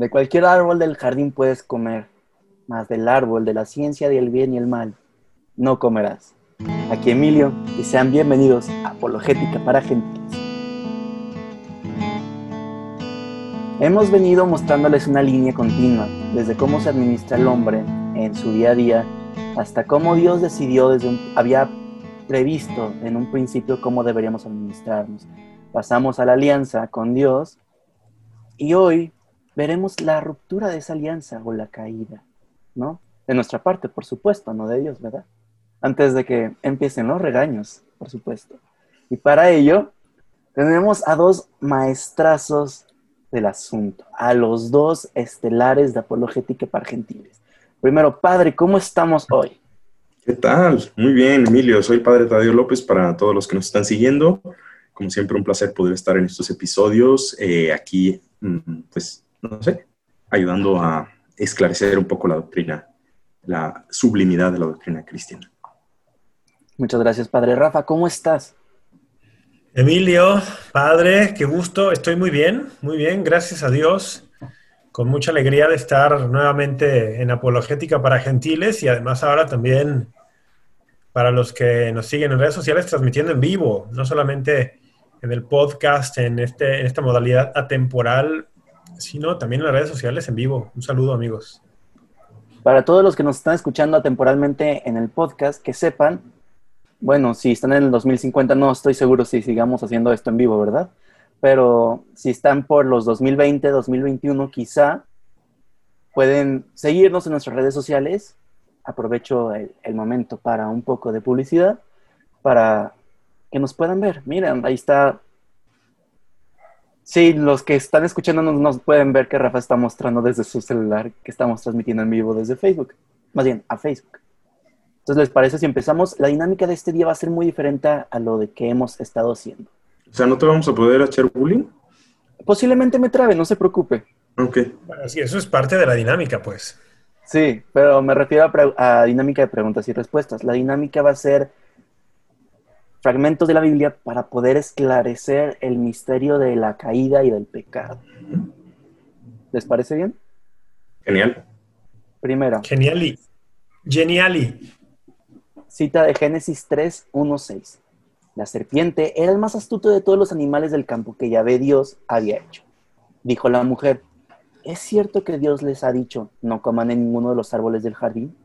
De cualquier árbol del jardín puedes comer, mas del árbol de la ciencia del bien y el mal no comerás. Aquí Emilio y sean bienvenidos a Apologética para Gentiles. Hemos venido mostrándoles una línea continua, desde cómo se administra el hombre en su día a día, hasta cómo Dios decidió desde un, había previsto en un principio cómo deberíamos administrarnos. Pasamos a la alianza con Dios y hoy veremos la ruptura de esa alianza o la caída, ¿no? De nuestra parte, por supuesto, no de Dios, ¿verdad? Antes de que empiecen los regaños, por supuesto. Y para ello, tenemos a dos maestrazos del asunto, a los dos estelares de apologética para gentiles. Primero, padre, ¿cómo estamos hoy? ¿Qué tal? Muy bien, Emilio. Soy padre Tadeo López para todos los que nos están siguiendo. Como siempre, un placer poder estar en estos episodios eh, aquí, mm, pues, no sé, ayudando a esclarecer un poco la doctrina, la sublimidad de la doctrina cristiana. Muchas gracias, padre Rafa. ¿Cómo estás? Emilio, padre, qué gusto. Estoy muy bien, muy bien, gracias a Dios. Con mucha alegría de estar nuevamente en Apologética para Gentiles y además ahora también para los que nos siguen en redes sociales transmitiendo en vivo, no solamente en el podcast, en, este, en esta modalidad atemporal, sino también en las redes sociales en vivo. Un saludo amigos. Para todos los que nos están escuchando atemporalmente en el podcast, que sepan bueno, si están en el 2050, no estoy seguro si sigamos haciendo esto en vivo, ¿verdad? Pero si están por los 2020, 2021, quizá pueden seguirnos en nuestras redes sociales. Aprovecho el, momento para un poco de publicidad, para que nos puedan ver. Miren, ahí está. Sí, los que están escuchando nos pueden ver que Rafa está mostrando desde su celular que estamos transmitiendo en vivo desde Facebook. Más bien, a Facebook. Entonces, ¿les parece si empezamos? La dinámica de este día va a ser muy diferente a lo de que hemos estado haciendo. O sea, ¿no te vamos a poder echar bullying? Posiblemente me trabe, no se preocupe. Ok. Bueno, sí, eso es parte de la dinámica, pues. Sí, pero me refiero a, a dinámica de preguntas y respuestas. La dinámica va a ser fragmentos de la Biblia para poder esclarecer el misterio de la caída y del pecado. ¿Les parece bien? Genial. Primero. Geniali. Geniali. Cita de Génesis 3, 1, 6. La serpiente era el más astuto de todos los animales del campo que Yahvé Dios había hecho. Dijo la mujer, ¿es cierto que Dios les ha dicho, no coman en ninguno de los árboles del jardín?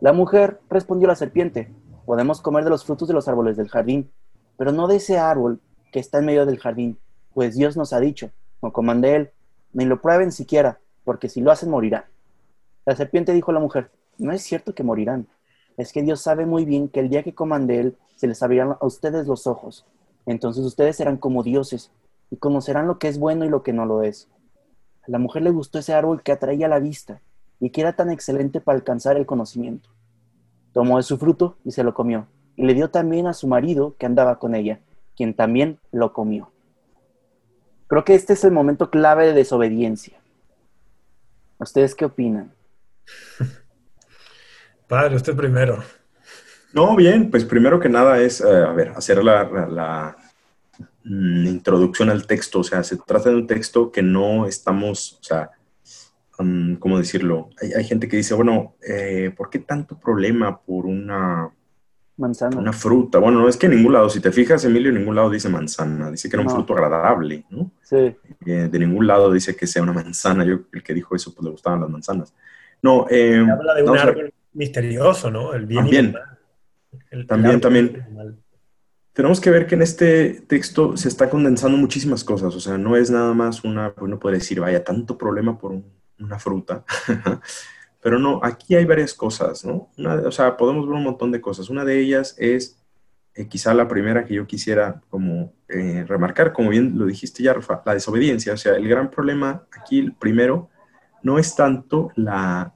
La mujer respondió a la serpiente, podemos comer de los frutos de los árboles del jardín, pero no de ese árbol que está en medio del jardín, pues Dios nos ha dicho, no coman de él, ni lo prueben siquiera, porque si lo hacen morirán. La serpiente dijo a la mujer, no es cierto que morirán es que Dios sabe muy bien que el día que coman de Él, se les abrirán a ustedes los ojos. Entonces ustedes serán como dioses y conocerán lo que es bueno y lo que no lo es. A la mujer le gustó ese árbol que atraía la vista y que era tan excelente para alcanzar el conocimiento. Tomó de su fruto y se lo comió, y le dio también a su marido que andaba con ella, quien también lo comió. Creo que este es el momento clave de desobediencia. ¿Ustedes qué opinan? Padre, usted primero. No, bien, pues primero que nada es, eh, a ver, hacer la, mm, introducción al texto. O sea, se trata de un texto que no estamos, o sea, um, ¿cómo decirlo? Hay, gente que dice, bueno, eh, ¿por qué tanto problema por una manzana? Una fruta. Bueno, no es que en ningún lado, si te fijas, Emilio, en ningún lado dice manzana, dice que era un fruto agradable, ¿no? Sí. Eh, de ningún lado dice que sea una manzana. Yo, el que dijo eso, pues le gustaban las manzanas. No, eh, habla de un árbol misterioso, ¿no? El bien también, también, también. Tenemos que ver que en este texto se está condensando muchísimas cosas, o sea, no es nada más una, uno puede decir, vaya, tanto problema por una fruta, pero no, aquí hay varias cosas, ¿no? o sea, podemos ver un montón de cosas. Una de ellas es eh, quizá la primera que yo quisiera como eh, remarcar, como bien lo dijiste ya, Rafa, la desobediencia. O sea, el gran problema aquí, primero, no es tanto la,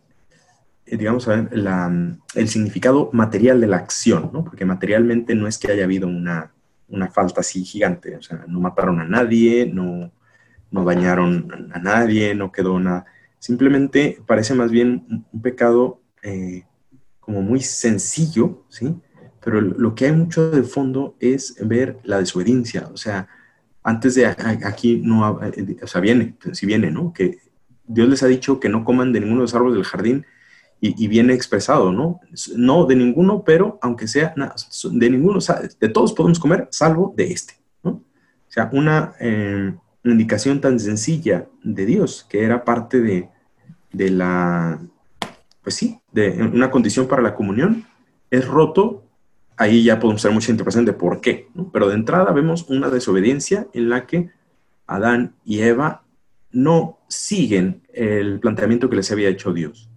eh, digamos, el significado material de la acción, ¿no? Porque materialmente no es que haya habido una, una falta así gigante, o sea, no mataron a nadie, no, no dañaron a nadie, no quedó nada. Simplemente parece más bien un pecado eh, como muy sencillo, ¿sí? Pero lo que hay mucho de fondo es ver la desobediencia, o sea, antes de aquí no, o sea, viene, si viene, ¿no? Que Dios les ha dicho que no coman de ninguno de los árboles del jardín y, viene expresado, ¿no? No de ninguno, pero aunque sea de ninguno, de todos podemos comer, salvo de este, ¿no? O sea, una eh, indicación tan sencilla de Dios, que era parte de, de la, pues sí, de una condición para la comunión, es roto, ahí ya podemos hacer mucha interpretación de por qué, ¿no? Pero de entrada vemos una desobediencia en la que Adán y Eva no siguen el planteamiento que les había hecho Dios,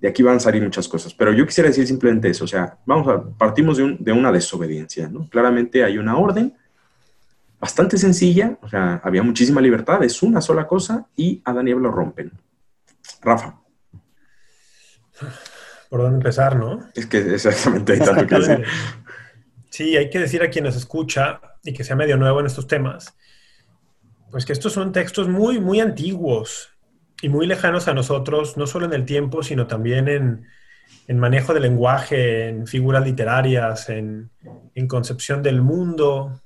de aquí van a salir muchas cosas. Pero yo quisiera decir simplemente eso, o sea, vamos a, partimos de, una desobediencia, ¿no? Claramente hay una orden bastante sencilla, o sea, había muchísima libertad, es una sola cosa y Adán y Eva lo rompen. Rafa. ¿Por dónde empezar, no? Es que exactamente hay tanto que decir. Sí, hay que decir a quien nos escucha y que sea medio nuevo en estos temas, pues que estos son textos muy, muy antiguos y muy lejanos a nosotros, no solo en el tiempo, sino también en, manejo del lenguaje, en figuras literarias, en, concepción del mundo.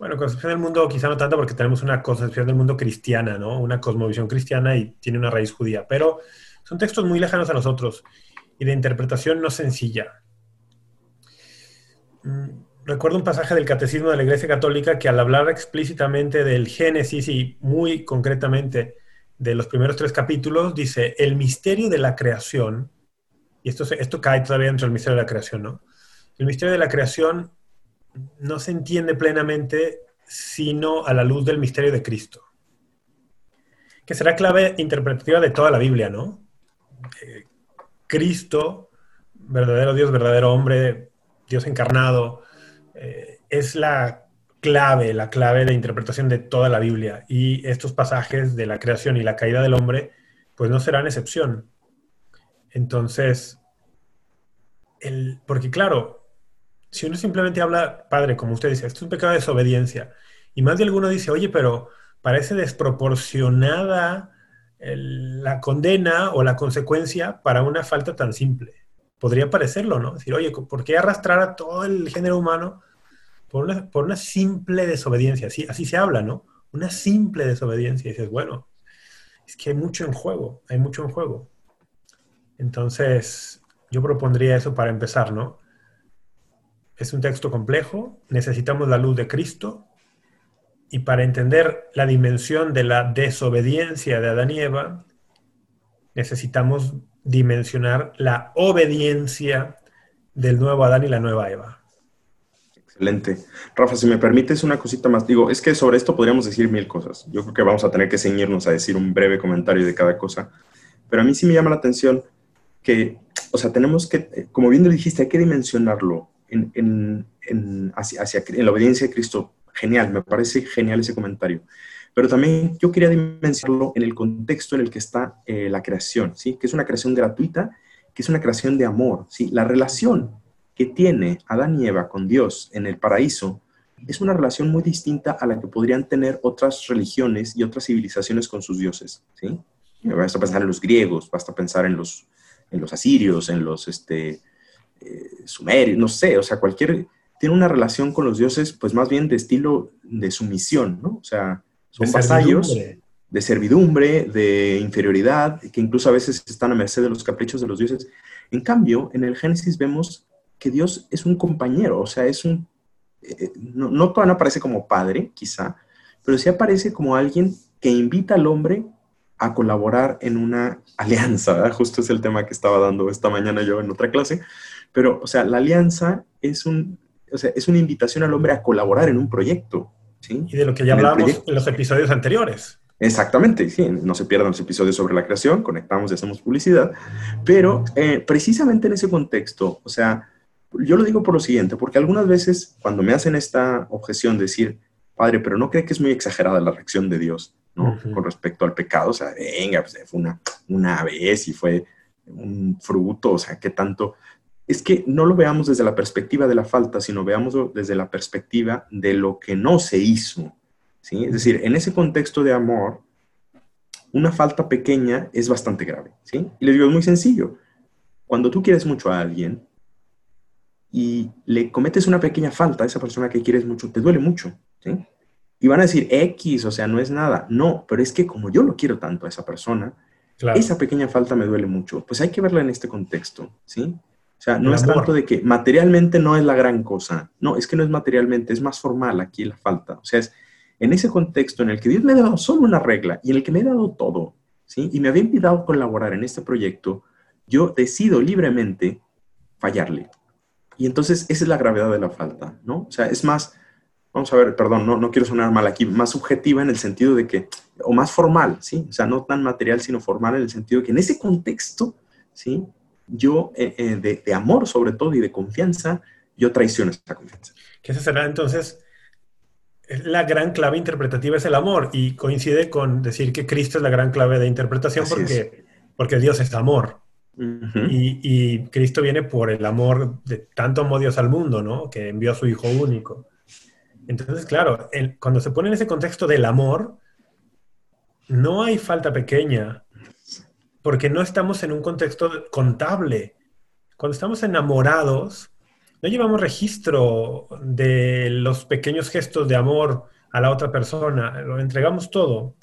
Bueno, concepción del mundo quizá no tanto porque tenemos una concepción del mundo cristiana, ¿no? Una cosmovisión cristiana y tiene una raíz judía, pero son textos muy lejanos a nosotros y de interpretación no sencilla. Mm, recuerdo un pasaje del Catecismo de la Iglesia Católica que al hablar explícitamente del Génesis y muy concretamente de los primeros tres capítulos, dice, el misterio de la creación, y esto, esto cae todavía dentro del misterio de la creación, ¿no? El misterio de la creación no se entiende plenamente sino a la luz del misterio de Cristo, que será clave interpretativa de toda la Biblia, ¿no? Eh, Cristo, verdadero Dios, verdadero hombre, Dios encarnado, eh, es la clave, la clave de interpretación de toda la Biblia. Y estos pasajes de la creación y la caída del hombre, pues no serán excepción. Entonces, el, porque claro, si uno simplemente habla, padre, como usted dice, esto es un pecado de desobediencia, y más de alguno dice, oye, pero parece desproporcionada la condena o la consecuencia para una falta tan simple. Podría parecerlo, ¿no? Decir, oye, ¿por qué arrastrar a todo el género humano por una, simple desobediencia, así, así se habla, ¿no? Una simple desobediencia. Y dices, bueno, es que hay mucho en juego, hay mucho en juego. Entonces, yo propondría eso para empezar, ¿no? Es un texto complejo, necesitamos la luz de Cristo y para entender la dimensión de la desobediencia de Adán y Eva, necesitamos dimensionar la obediencia del nuevo Adán y la nueva Eva. Excelente. Rafa, si me permites una cosita más, digo, es que sobre esto podríamos decir mil cosas. Yo creo que vamos a tener que ceñirnos a decir un breve comentario de cada cosa, pero a mí sí me llama la atención que, o sea, tenemos que, como bien lo dijiste, hay que dimensionarlo en, en, hacia, en la obediencia de Cristo. Genial, me parece genial ese comentario. Pero también yo quería dimensionarlo en el contexto en el que está eh, la creación, ¿sí? Que es una creación gratuita, que es una creación de amor, ¿sí? La relación que tiene Adán y Eva con Dios en el paraíso es una relación muy distinta a la que podrían tener otras religiones y otras civilizaciones con sus dioses. ¿sí? Basta pensar en los griegos, basta pensar en los, en los asirios, en los este, eh, sumerios, no sé, o sea, cualquier... Tiene una relación con los dioses, pues más bien de estilo de sumisión, ¿no? O sea, son vasallos de servidumbre, de inferioridad, que incluso a veces están a merced de los caprichos de los dioses. En cambio, en el Génesis vemos que Dios es un compañero, o sea, es un, eh, no, no, aparece como padre, quizá, pero sí aparece como alguien que invita al hombre a colaborar en una alianza, ¿verdad? Justo es el tema que estaba dando esta mañana yo en otra clase, pero, o sea, la alianza es, un, o sea, es una invitación al hombre a colaborar en un proyecto, ¿sí? Y de lo que ya hablamos en los episodios anteriores. Exactamente, sí, no se pierdan los episodios sobre la creación, conectamos y hacemos publicidad, pero eh, precisamente en ese contexto, o sea, yo lo digo por lo siguiente, porque algunas veces cuando me hacen esta objeción de decir, padre, pero no cree que es muy exagerada la reacción de Dios, ¿no? Con respecto al pecado, o sea, venga, pues fue una, una vez y fue un fruto, o sea, ¿qué tanto? Es que no lo veamos desde la perspectiva de la falta, sino veámoslo desde la perspectiva de lo que no se hizo, ¿sí? Es decir, en ese contexto de amor, una falta pequeña es bastante grave, ¿sí? Y les digo, es muy sencillo. Cuando tú quieres mucho a alguien, y le cometes una pequeña falta a esa persona que quieres mucho, te duele mucho, ¿sí? Y van a decir X, o sea, no es nada. No, pero es que como yo lo quiero tanto a esa persona, esa pequeña falta me duele mucho. Pues hay que verla en este contexto, ¿sí? O sea, no es tanto de que materialmente no es la gran cosa. No, es que no es materialmente, es más formal aquí la falta. O sea, es en ese contexto en el que Dios me ha dado solo una regla y en el que me ha dado todo, ¿sí? Y me había invitado a colaborar en este proyecto, yo decido libremente fallarle. Y entonces esa es la gravedad de la falta, ¿no? O sea, es más, vamos a ver, perdón, no, no quiero sonar mal aquí, más subjetiva en el sentido de que, o más formal, ¿sí? O sea, no tan material, sino formal en el sentido de que en ese contexto, ¿sí? Yo, eh, eh, de, de, amor sobre todo y de confianza, yo traiciono esa confianza. Que ese será entonces, la gran clave interpretativa es el amor y coincide con decir que Cristo es la gran clave de interpretación porque, porque Dios es amor. y, Cristo viene por el amor de tanto amó Dios al mundo, ¿no? Que envió a su Hijo único. Entonces, claro, cuando se pone en ese contexto del amor, no hay falta pequeña, porque no estamos en un contexto contable. Cuando estamos enamorados, no llevamos registro de los pequeños gestos de amor a la otra persona, lo entregamos todo.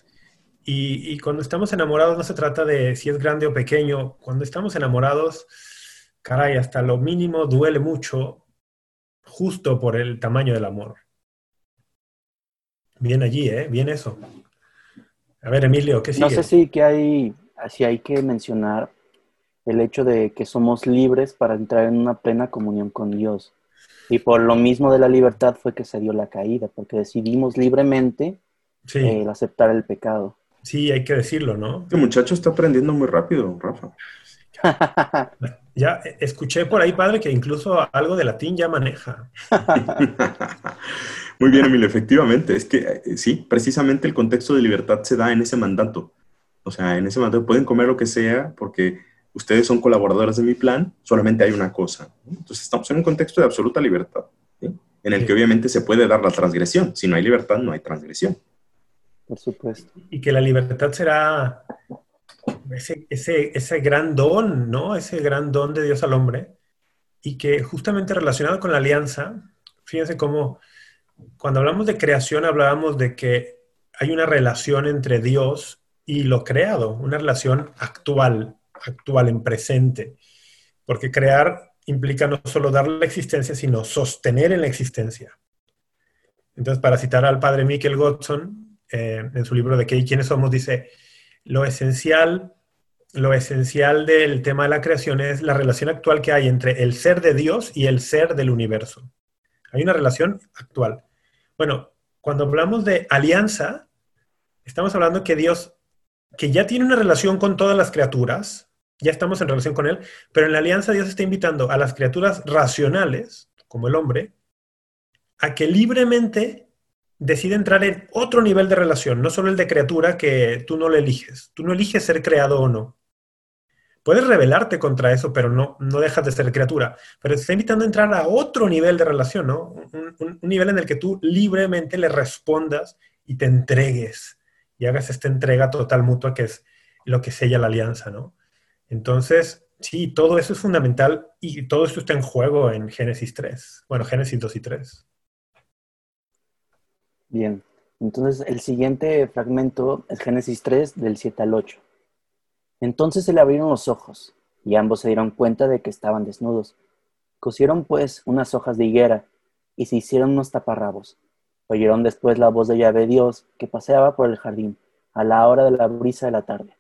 Y, cuando estamos enamorados no se trata de si es grande o pequeño, cuando estamos enamorados, caray, hasta lo mínimo duele mucho justo por el tamaño del amor. Bien allí, ¿eh? Bien eso. A ver, Emilio, ¿qué sigue? No sé si que hay, si hay que mencionar el hecho de que somos libres para entrar en una plena comunión con Dios. Y por lo mismo de la libertad fue que se dio la caída, porque decidimos libremente eh, aceptar el pecado. Sí, hay que decirlo, ¿no? Este muchacho está aprendiendo muy rápido, Rafa. ya escuché por ahí, padre, que incluso algo de latín ya maneja. muy bien, Emilio, efectivamente. Es que eh, sí, precisamente el contexto de libertad se da en ese mandato. O sea, en ese mandato pueden comer lo que sea porque ustedes son colaboradores de mi plan, solamente hay una cosa. Entonces estamos en un contexto de absoluta libertad, en el que obviamente se puede dar la transgresión. Si no hay libertad, no hay transgresión. Por supuesto. Y que la libertad será ese, ese, ese gran don, ¿no? Ese gran don de Dios al hombre. Y que justamente relacionado con la alianza, fíjense cómo cuando hablamos de creación hablábamos de que hay una relación entre Dios y lo creado, una relación actual, actual, en presente. Porque crear implica no solo dar la existencia, sino sostener en la existencia. Entonces, para citar al padre Michael Godson, eh, en su libro de ¿Qué y quiénes somos? dice, lo esencial, lo esencial del tema de la creación es la relación actual que hay entre el ser de Dios y el ser del universo. Hay una relación actual. Bueno, cuando hablamos de alianza, estamos hablando que Dios, que ya tiene una relación con todas las criaturas, ya estamos en relación con Él, pero en la alianza Dios está invitando a las criaturas racionales, como el hombre, a que libremente decida entrar en otro nivel de relación, no solo el de criatura que tú no le eliges. Tú no eliges ser creado o no. Puedes rebelarte contra eso, pero no, no dejas de ser criatura. Pero te está invitando a entrar a otro nivel de relación, ¿no? Un, un nivel en el que tú libremente le respondas y te entregues y hagas esta entrega total mutua que es lo que sella la alianza, ¿no? Entonces, sí, todo eso es fundamental y todo esto está en juego en Génesis 3. Bueno, Génesis 2 y 3. Bien, entonces el siguiente fragmento es Génesis 3 del 7 al 8. Entonces se le abrieron los ojos y ambos se dieron cuenta de que estaban desnudos. Cosieron pues unas hojas de higuera y se hicieron unos taparrabos. Oyeron después la voz de Yahvé Dios que paseaba por el jardín a la hora de la brisa de la tarde.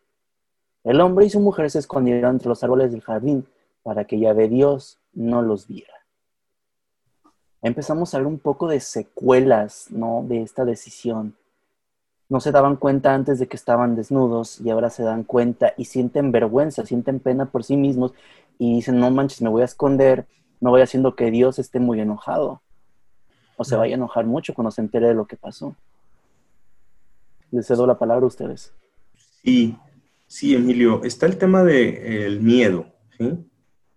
El hombre y su mujer se escondieron entre los árboles del jardín para que Yahvé Dios no los viera. Empezamos a ver un poco de secuelas ¿no? de esta decisión. No se daban cuenta antes de que estaban desnudos y ahora se dan cuenta y sienten vergüenza, sienten pena por sí mismos y dicen, no manches, me voy a esconder, no voy haciendo que Dios esté muy enojado o se vaya a enojar mucho cuando se entere de lo que pasó. Les cedo la palabra a ustedes. Sí, Sí, Emilio, está el tema del miedo, ¿sí?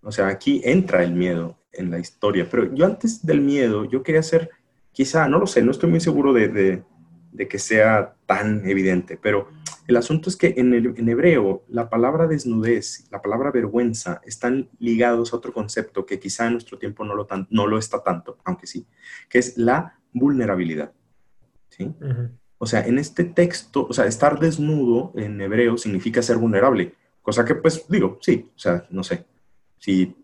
O sea, aquí entra el miedo en la historia, pero yo antes del miedo, yo quería hacer, quizá, no lo sé, no estoy muy seguro de, que sea tan evidente, pero el asunto es que en, el, en, hebreo la palabra desnudez, la palabra vergüenza están ligados a otro concepto que quizá en nuestro tiempo no lo, tan, no lo está tanto, aunque sí, que es la vulnerabilidad. ¿sí? O sea, en este texto, o sea, estar desnudo en hebreo significa ser vulnerable, cosa que pues digo, sí, o sea, no sé, si,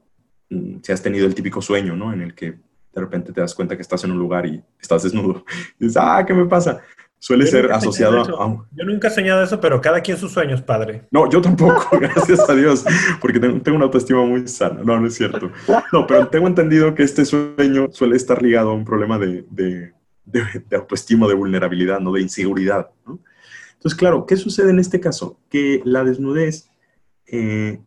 mm, si has tenido el típico sueño, ¿no? En el que de repente te das cuenta que estás en un lugar y estás desnudo. Y dices, ah, ¿qué me pasa? Suele ser asociado a... Yo nunca he soñado eso, pero cada quien sus sueños, padre. No, yo tampoco, gracias a Dios, porque tengo, tengo, una autoestima muy sana. No, no es cierto. No, pero tengo entendido que este sueño suele estar ligado a un problema de, de, de, autoestima, de vulnerabilidad, ¿no? De inseguridad, ¿no? Entonces, claro, ¿qué sucede en este caso? Que la desnudez, eh,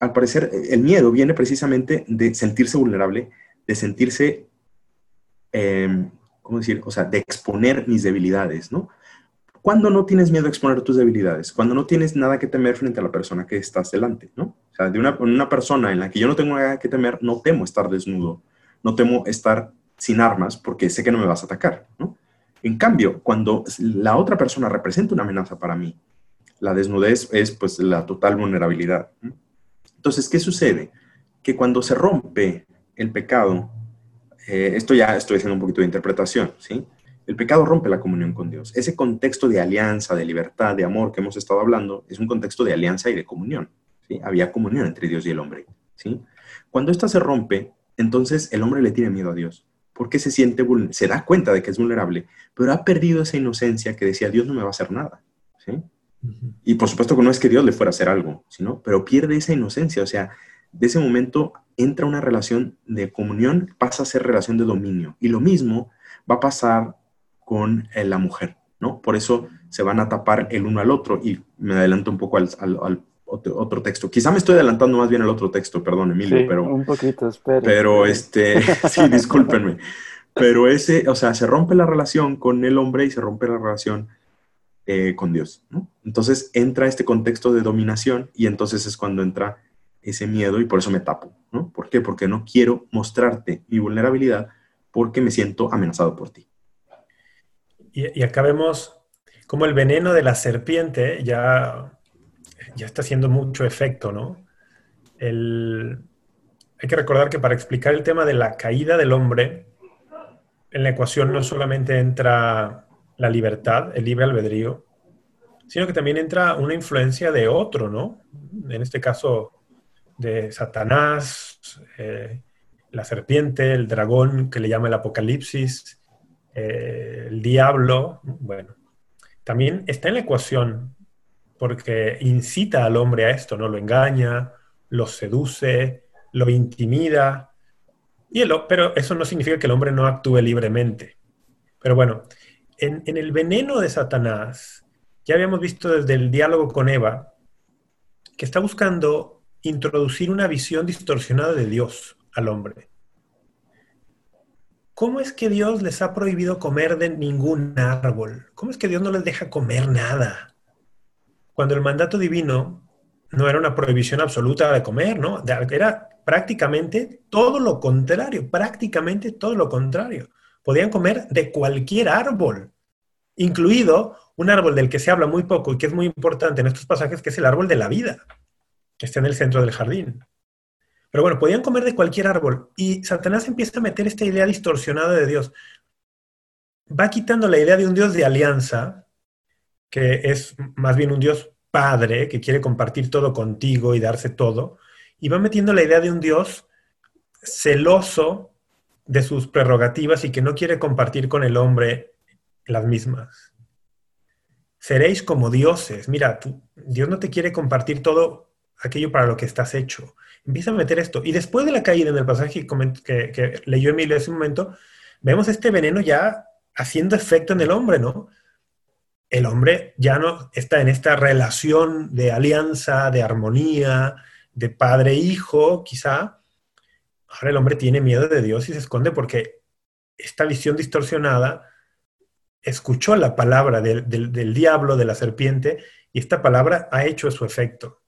al parecer, el miedo viene precisamente de sentirse vulnerable, de sentirse... Eh, ¿cómo decir? O sea, de exponer mis debilidades, ¿no? Cuando no tienes miedo a exponer tus debilidades, cuando no tienes nada que temer frente a la persona que estás delante, ¿no? O sea, de una, una persona en la que yo no tengo nada que temer, no temo estar desnudo, no temo estar sin armas porque sé que no me vas a atacar, ¿no? En cambio, cuando la otra persona representa una amenaza para mí, la desnudez es pues la total vulnerabilidad. Entonces, ¿qué sucede? Que cuando se rompe el pecado, eh, esto ya estoy haciendo un poquito de interpretación, ¿sí? El pecado rompe la comunión con Dios. Ese contexto de alianza, de libertad, de amor que hemos estado hablando, es un contexto de alianza y de comunión, ¿sí? Había comunión entre Dios y el hombre, ¿sí? Cuando esta se rompe, entonces el hombre le tiene miedo a Dios, porque se siente, se da cuenta de que es vulnerable, pero ha perdido esa inocencia que decía, Dios no me va a hacer nada, ¿sí? Y por supuesto que no es que Dios le fuera a hacer algo, ¿sino? Pero pierde esa inocencia, o sea, de ese momento entra una relación de comunión, pasa a ser relación de dominio. Y lo mismo va a pasar con eh, la mujer, ¿no? Por eso se van a tapar el uno al otro. Y me adelanto un poco al, otro, texto. Quizá me estoy adelantando más bien al otro texto, perdón, Emilio, pero... Un poquito, espera. Pero, este, sí, discúlpenme. Pero ese, o sea, se rompe la relación con el hombre y se rompe la relación eh, con Dios, ¿no? Entonces entra este contexto de dominación y entonces es cuando entra ese miedo y por eso me tapo, ¿no? ¿Por qué? Porque no quiero mostrarte mi vulnerabilidad porque me siento amenazado por ti. Y, acá vemos cómo el veneno de la serpiente ya, ya está haciendo mucho efecto, ¿no? hay que recordar que para explicar el tema de la caída del hombre, en la ecuación no solamente entra la libertad, el libre albedrío, sino que también entra una influencia de otro, ¿no? En este caso, de Satanás, eh, la serpiente, el dragón que le llama el Apocalipsis, eh, el diablo, bueno, también está en la ecuación porque incita al hombre a esto, ¿no? Lo engaña, lo seduce, lo intimida, y pero eso no significa que el hombre no actúe libremente. Pero bueno, en, en el veneno de Satanás, ya habíamos visto desde el diálogo con Eva, que está buscando introducir una visión distorsionada de Dios al hombre. ¿Cómo es que Dios les ha prohibido comer de ningún árbol? ¿Cómo es que Dios no les deja comer nada? Cuando el mandato divino no era una prohibición absoluta de comer, ¿no? Era prácticamente todo lo contrario, prácticamente todo lo contrario. Podían comer de cualquier árbol, incluido un árbol del que se habla muy poco y que es muy importante en estos pasajes, que es el árbol de la vida que está en el centro del jardín. Pero bueno, podían comer de cualquier árbol y Satanás empieza a meter esta idea distorsionada de Dios. Va quitando la idea de un Dios de alianza, que es más bien un Dios padre, que quiere compartir todo contigo y darse todo, y va metiendo la idea de un Dios celoso de sus prerrogativas y que no quiere compartir con el hombre las mismas. Seréis como dioses. Mira, Dios no te quiere compartir todo aquello para lo que estás hecho. Empieza a meter esto. Y después de la caída en el pasaje que, leyó Emilio hace un momento, vemos este veneno ya haciendo efecto en el hombre, ¿no? El hombre ya no está en esta relación de alianza, de armonía, de padre-hijo, quizá. Ahora el hombre tiene miedo de Dios y se esconde porque esta visión distorsionada escuchó la palabra del, del diablo, de la serpiente, y esta palabra ha hecho su efecto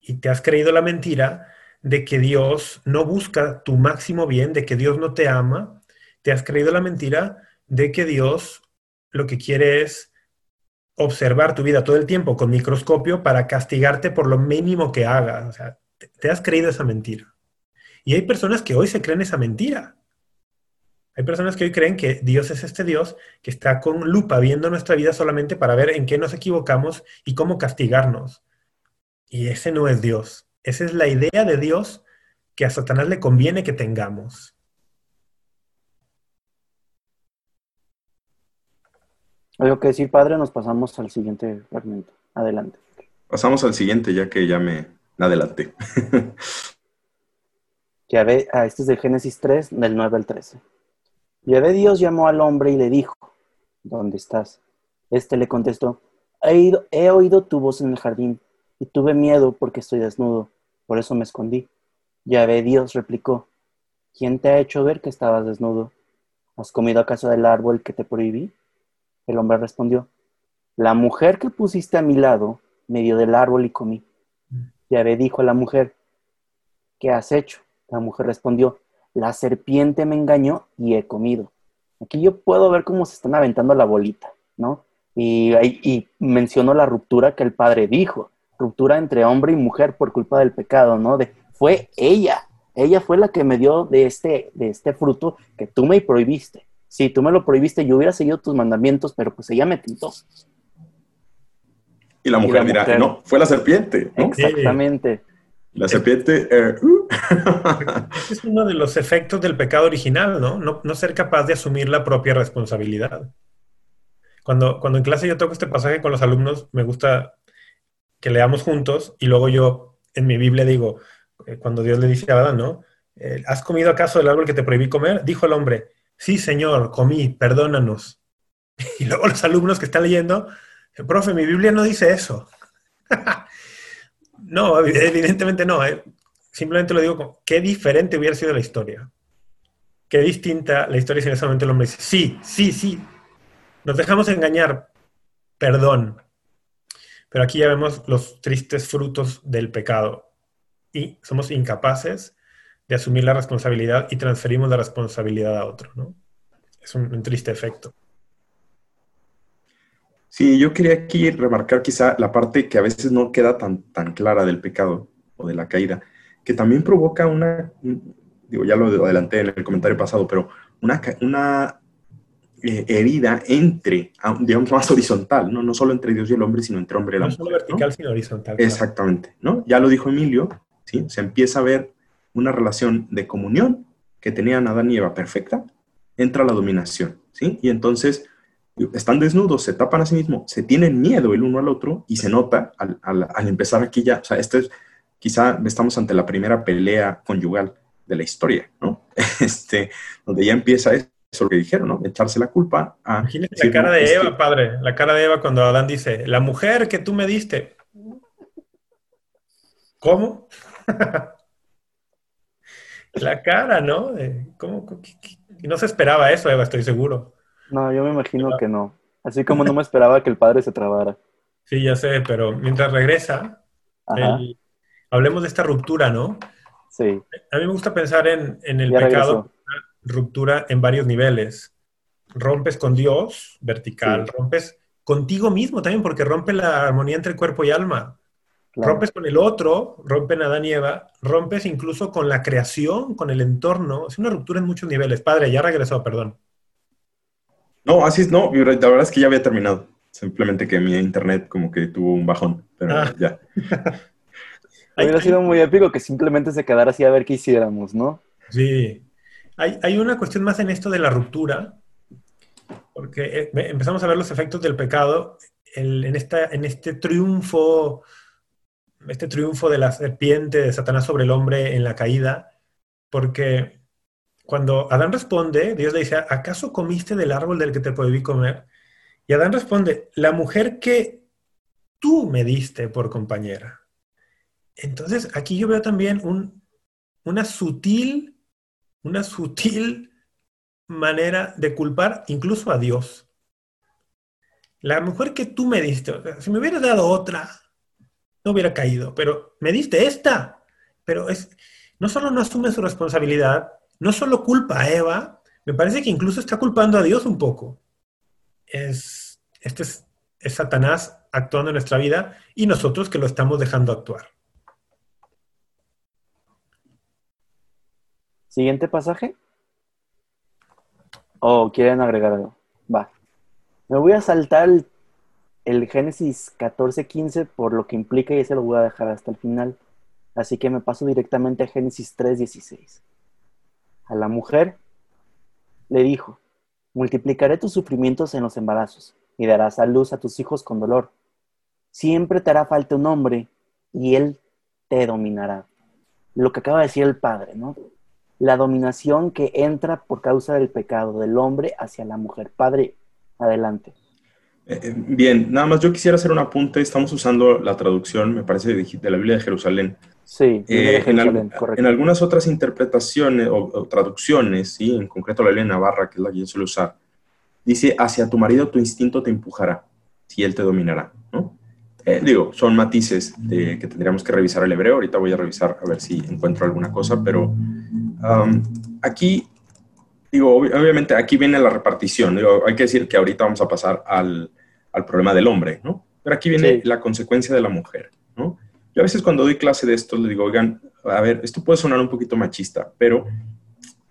y te has creído la mentira de que Dios no busca tu máximo bien, de que Dios no te ama, te has creído la mentira de que Dios lo que quiere es observar tu vida todo el tiempo con microscopio para castigarte por lo mínimo que hagas. O sea, te, has creído esa mentira. Y hay personas que hoy se creen esa mentira. Hay personas que hoy creen que Dios es este Dios que está con lupa viendo nuestra vida solamente para ver en qué nos equivocamos y cómo castigarnos. Y ese no es Dios. Esa es la idea de Dios que a Satanás le conviene que tengamos. Algo que decir, padre, nos pasamos al siguiente fragmento. Adelante. Pasamos al siguiente, ya que ya me adelanté. ve, ah, este es de Génesis 3, del 9 al 13. ve Dios llamó al hombre y le dijo, ¿dónde estás? Este le contestó, he, he oído tu voz en el jardín y tuve miedo porque estoy desnudo, por eso me escondí. ve Dios replicó, ¿quién te ha hecho ver que estabas desnudo? ¿Has comido acaso del árbol que te prohibí? El hombre respondió, la mujer que pusiste a mi lado me dio del árbol y comí. Yahvé dijo a la mujer, ¿qué has hecho? La mujer respondió, la serpiente me engañó y he comido. Aquí yo puedo ver cómo se están aventando la bolita, ¿no? Y, y mencionó la ruptura que el padre dijo, ruptura entre hombre y mujer por culpa del pecado, ¿no? De, fue ella, ella fue la que me dio de este, de este fruto que tú me prohibiste. Si tú me lo prohibiste, yo hubiera seguido tus mandamientos, pero pues ella me tentó. Y la mujer dirá, no, fue la serpiente. Exactamente. La serpiente... Eh, uh. es uno de los efectos del pecado original, ¿no? ¿no? ser capaz de asumir la propia responsabilidad. Cuando, cuando en clase yo toco este pasaje con los alumnos, me gusta que leamos juntos y luego yo en mi Biblia digo, eh, cuando Dios le dice a Adán, ¿no? Eh, ¿Has comido acaso el árbol que te prohibí comer? Dijo el hombre, sí, Señor, comí, perdónanos. Y luego los alumnos que están leyendo, profe, mi Biblia no dice eso. no, evidentemente no. Eh. Simplemente lo digo qué diferente hubiera sido la historia. Qué distinta la historia si en ese momento el hombre dice, sí, sí, sí, nos dejamos engañar, perdón. Pero aquí ya vemos los tristes frutos del pecado y somos incapaces de asumir la responsabilidad y transferimos la responsabilidad a otro, ¿no? Es un, triste efecto. Sí, yo quería aquí remarcar quizá la parte que a veces no queda tan, tan clara del pecado o de la caída, que también provoca una, digo, ya lo adelanté en el comentario pasado, pero una, una eh, herida entre, digamos, más horizontal, ¿no? No solo entre Dios y el hombre, sino entre hombre y la no solo vertical, sino horizontal. Exactamente, ¿no? Ya lo dijo Emilio, ¿sí? Se empieza a ver una relación de comunión que tenían Adán y Eva perfecta, entra la dominación, ¿sí? Y entonces están desnudos, se tapan a sí mismos, se tienen miedo el uno al otro y se nota al, empezar aquí ya, o sea, esto es, quizá estamos ante la primera pelea conyugal de la historia, ¿no? Este, donde ya empieza eso lo que dijeron, ¿no? Echarse la culpa a... Imagínate la cara de Eva, padre, la cara de Eva cuando Adán dice, la mujer que tú me diste. ¿Cómo? La cara, ¿no? ¿Cómo, no se esperaba eso, Eva, estoy seguro. No, yo me imagino que no. Así como no me esperaba que el padre se trabara. Sí, ya sé, pero mientras regresa, hablemos de esta ruptura, ¿no? Sí. A mí me gusta pensar en, el pecado, ruptura en varios niveles. Rompes con Dios, vertical, rompes contigo mismo también, porque rompe la armonía entre cuerpo y alma. Rompes con el otro, rompen Adán y Eva, rompes incluso con la creación, con el entorno. Es una ruptura en muchos niveles. Padre, ya regresó, perdón. No, así es, no, la verdad es que ya había terminado. Simplemente que mi internet como que tuvo un bajón, pero ah. ya. Hubiera sido muy épico que simplemente se quedara así a ver qué hiciéramos, ¿no? Sí. Hay, una cuestión más en esto de la ruptura, porque eh, empezamos a ver los efectos del pecado en, este triunfo este triunfo de la serpiente de Satanás sobre el hombre en la caída, porque cuando Adán responde, Dios le dice, ¿acaso comiste del árbol del que te prohibí comer? Y Adán responde, la mujer que tú me diste por compañera. Entonces, aquí yo veo también un, una sutil, una sutil manera de culpar incluso a Dios. La mujer que tú me diste, si me hubieras dado otra, no hubiera caído, pero me diste esta. Pero es, no solo no asume su responsabilidad, no solo culpa a Eva, me parece que incluso está culpando a Dios un poco. Es, este es, es Satanás actuando en nuestra vida y nosotros que lo estamos dejando actuar. Siguiente pasaje. Oh, quieren agregar algo. Va. Me voy a saltar el, el Génesis 14-15 por lo que implica y ese lo voy a dejar hasta el final. Así que me paso directamente a Génesis 3:16. A la mujer le dijo, multiplicaré tus sufrimientos en los embarazos y darás a luz a tus hijos con dolor. Siempre te hará falta un hombre y él te dominará. Lo que acaba de decir el padre, ¿no? La dominación que entra por causa del pecado del hombre hacia la mujer. Padre, adelante. Eh, eh, bien, nada más yo quisiera hacer un apunte. Estamos usando la traducción, me parece, de la Biblia de Jerusalén. Sí, eh, en, algunas otras interpretaciones o, traducciones, ¿sí? en concreto la Biblia de Navarra, que es la que yo suelo usar, dice, hacia tu marido tu instinto te empujará, si él te dominará. ¿no? digo, son matices de, que tendríamos que revisar el hebreo. Ahorita voy a revisar a ver si encuentro alguna cosa, pero um, aquí, digo, obviamente aquí viene la repartición. Digo, hay que decir que ahorita vamos a pasar al, al problema del hombre, ¿no? Pero aquí viene la consecuencia de la mujer, ¿no? Yo a veces cuando doy clase de esto le digo, oigan, a ver, esto puede sonar un poquito machista, pero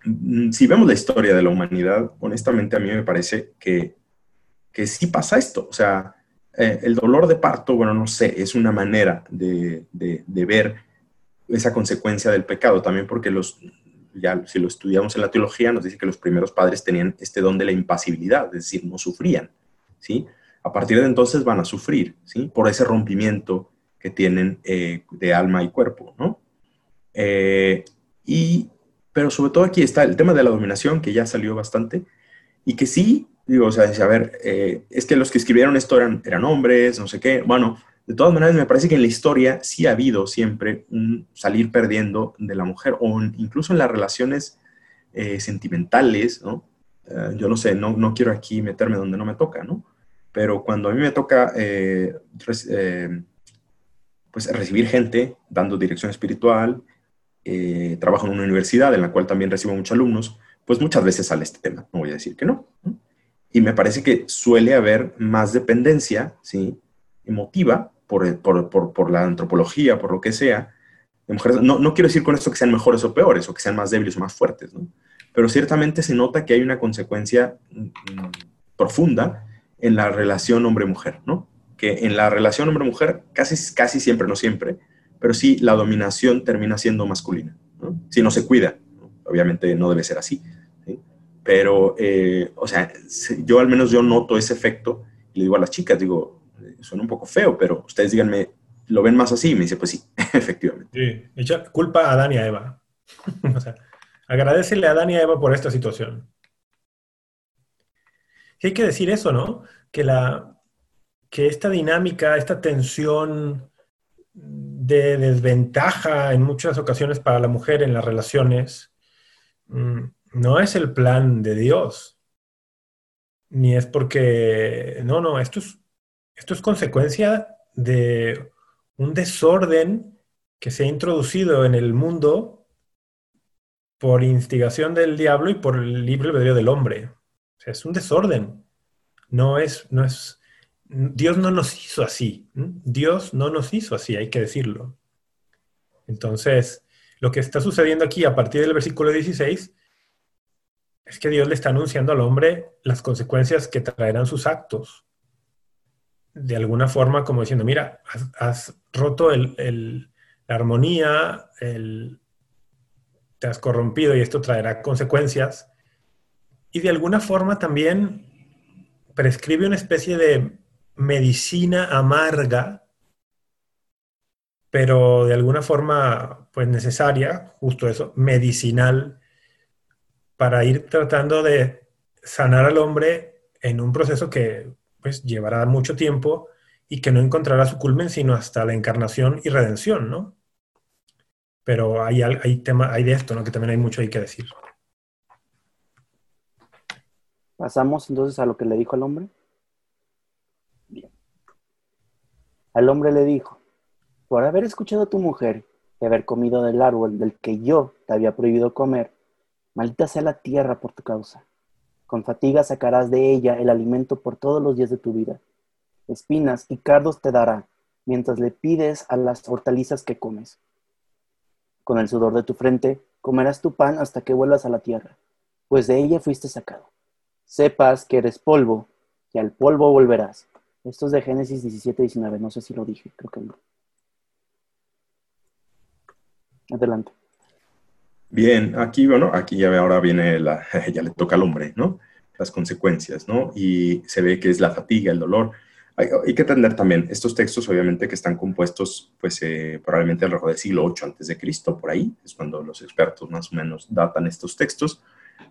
mm, si vemos la historia de la humanidad, honestamente a mí me parece que, que sí pasa esto. O sea, eh, el dolor de parto, bueno, no sé, es una manera de, de, de, ver esa consecuencia del pecado, también porque los, ya si lo estudiamos en la teología, nos dice que los primeros padres tenían este don de la impasibilidad, es decir, no sufrían, ¿sí? A partir de entonces van a sufrir, ¿sí? Por ese rompimiento que tienen eh, de alma y cuerpo, ¿no? Eh, y, pero sobre todo aquí está el tema de la dominación, que ya salió bastante, y que sí, digo, o sea, a ver, eh, es que los que escribieron esto eran, eran hombres, no sé qué, bueno, de todas maneras me parece que en la historia sí ha habido siempre un salir perdiendo de la mujer, o incluso en las relaciones sentimentales, ¿no? yo no sé, no, no quiero aquí meterme donde no me toca, ¿no? Pero cuando a mí me toca pues, recibir gente dando dirección espiritual, eh, trabajo en una universidad en la cual también recibo muchos alumnos, pues muchas veces sale este tema, no voy a decir que no. Y me parece que suele haber más dependencia, ¿sí? Emotiva por, por, por, por la antropología, por lo que sea, de mujeres. No, no, quiero decir con esto que sean mejores o peores, o que sean más débiles o más fuertes, ¿no? Pero ciertamente se nota que hay una consecuencia mm, profunda en la relación hombre-mujer, ¿no? que en la relación hombre-mujer, casi, casi siempre, no siempre, pero sí la dominación termina siendo masculina, si no se cuida. Obviamente no debe ser así. Pero, eh, o sea, yo al menos yo noto ese efecto y le digo a las chicas, digo, suena un poco feo, pero ustedes díganme, ¿lo ven más así? Me dice, pues sí, efectivamente. Sí, culpa a Dani y a Eva. o sea, agradecele a Dani y a Eva por esta situación. hay que decir eso, ¿no? Que la, que esta dinámica, esta tensión de desventaja en muchas ocasiones para la mujer en las relaciones, mm, no es el plan de Dios. Ni es porque, no, no, esto es, esto es consecuencia de un desorden que se ha introducido en el mundo por instigación del diablo y por el libre albedrío del hombre. O sea, es un desorden. No es, no es, Dios no nos hizo así. Dios no nos hizo así, hay que decirlo. Entonces, lo que está sucediendo aquí a partir del versículo 16 es que Dios le está anunciando al hombre las consecuencias que traerán sus actos. De alguna forma, como diciendo, mira, has, roto la armonía, te has corrompido y esto traerá consecuencias. Y de alguna forma también prescribe una especie de medicina amarga, pero de alguna forma, pues necesaria, justo eso, medicinal, para ir tratando de sanar al hombre en un proceso que pues llevará mucho tiempo y que no encontrará su culmen sino hasta la encarnación y redención, ¿no? Pero hay, hay, tema, hay de esto, ¿no? Que también hay mucho que decir. Pasamos entonces a lo que le dijo al hombre. Al hombre le dijo, por haber escuchado a tu mujer y haber comido del árbol del que yo te había prohibido comer, maldita sea la tierra por tu causa. Con fatiga sacarás de ella el alimento por todos los días de tu vida. Espinas y cardos te dará, mientras le pides a las hortalizas que comes. Con el sudor de tu frente comerás tu pan hasta que vuelvas a la tierra, pues de ella fuiste sacado, sepas que eres polvo, y al polvo volverás. Esto es de Génesis 17, 19. No sé si lo dije, creo que no. Adelante. Bien, aquí, bueno, aquí ya ahora viene la, ya le toca al hombre, ¿no? Las consecuencias, ¿no? Y se ve que es la fatiga, el dolor. Hay, que entender también, estos textos obviamente que están compuestos, pues eh, probablemente alrededor del siglo 8 antes de Cristo, por ahí, es cuando los expertos más o menos datan estos textos,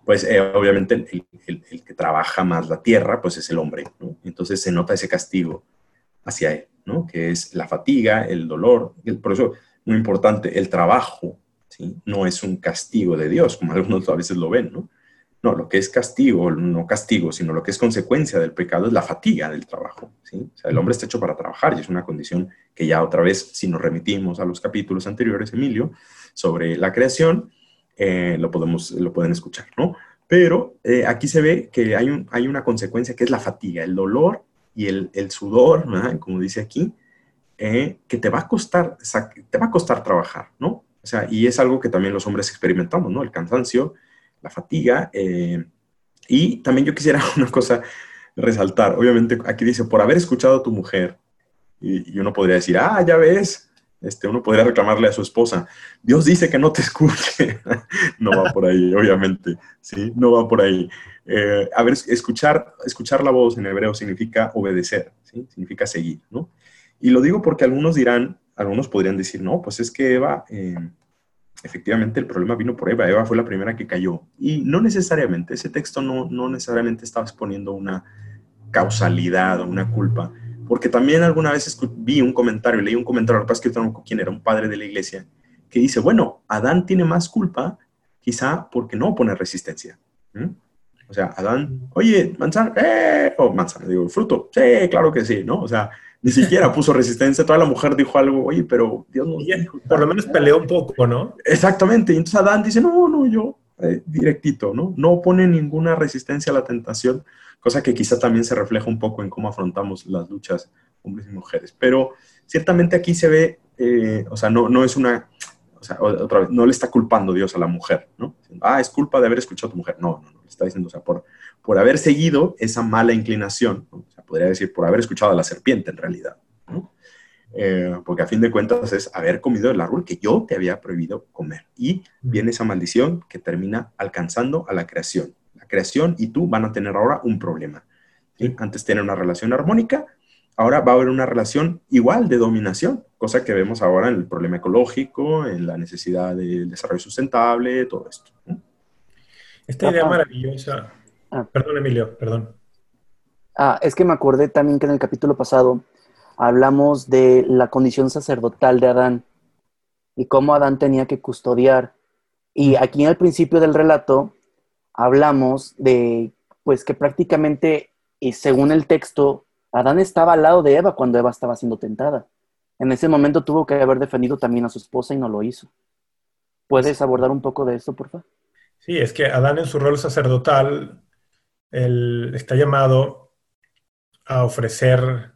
pues eh, obviamente el, el, que trabaja más la tierra, pues es el hombre, ¿no? Entonces se nota ese castigo hacia él, ¿no? Que es la fatiga, el dolor, por eso, muy importante, el trabajo, No es un castigo de Dios, como algunos a veces lo ven, ¿no? No, lo que es castigo, no castigo, sino lo que es consecuencia del pecado es la fatiga del trabajo. ¿sí? O sea, el hombre está hecho para trabajar y es una condición que ya otra vez, si nos remitimos a los capítulos anteriores, Emilio, sobre la creación, eh, lo, podemos, lo pueden escuchar, ¿no? Pero eh, aquí se ve que hay, un, hay una consecuencia que es la fatiga, el dolor y el, sudor, como dice aquí, eh, que te va a costar, te va a costar trabajar, ¿no? O sea, y es algo que también los hombres experimentamos, ¿no? El cansancio, la fatiga. Eh, y también yo quisiera una cosa resaltar. Obviamente aquí dice, por haber escuchado a tu mujer, y, uno podría decir, ah, ya ves, este, uno podría reclamarle a su esposa, Dios dice que no te escuche. no va por ahí, obviamente, ¿sí? No va por ahí. Eh, a ver, escuchar, escuchar la voz en hebreo significa obedecer, ¿sí? Significa seguir, ¿no? Y lo digo porque algunos dirán, algunos podrían decir, no, pues es que Eva... Eh, efectivamente el problema vino por Eva. Eva fue la primera que cayó. Y no necesariamente, ese texto no, no necesariamente estaba exponiendo una causalidad o una culpa, porque también alguna vez vi un comentario, leí un comentario, lo que no quién era, un padre de la iglesia, que dice, bueno, Adán tiene más culpa quizá porque no pone resistencia. O sea, Adán, oye, manzana, eh, o manzana, digo, fruto, sí, claro que sí, ¿no? O sea, ni siquiera puso resistencia. Toda la mujer dijo algo, oye, pero Dios no. Por lo menos peleó un poco, ¿no? Exactamente. Y entonces Adán dice, no, no, yo, eh, directito, ¿no? No pone ninguna resistencia a la tentación, cosa que quizá también se refleja un poco en cómo afrontamos las luchas hombres y mujeres. Pero ciertamente aquí se ve, eh, o sea, no, no es una, o sea, otra vez, no le está culpando Dios a la mujer, ¿no? Ah, es culpa de haber escuchado a tu mujer. No, no, no, le está diciendo, o sea, por, por haber seguido esa mala inclinación, o sea, podría decir por haber escuchado a la serpiente en realidad, eh, porque a fin de cuentas es haber comido el árbol que yo te había prohibido comer. Y viene esa maldición que termina alcanzando a la creación. La creación y tú van a tener ahora un problema. Antes tener una relación armónica, ahora va a haber una relación igual de dominación, cosa que vemos ahora en el problema ecológico, en la necesidad del desarrollo sustentable, todo esto. Esta idea maravillosa Ah. Perdón, Emilio, perdón. Ah, es que me acordé también que en el capítulo pasado hablamos de la condición sacerdotal de Adán y cómo Adán tenía que custodiar. Y aquí en el principio del relato hablamos de, pues que prácticamente, y según el texto, Adán estaba al lado de Eva cuando Eva estaba siendo tentada. En ese momento tuvo que haber defendido también a su esposa y no lo hizo. ¿Puedes abordar un poco de esto, por favor? Sí, es que Adán en su rol sacerdotal él está llamado a ofrecer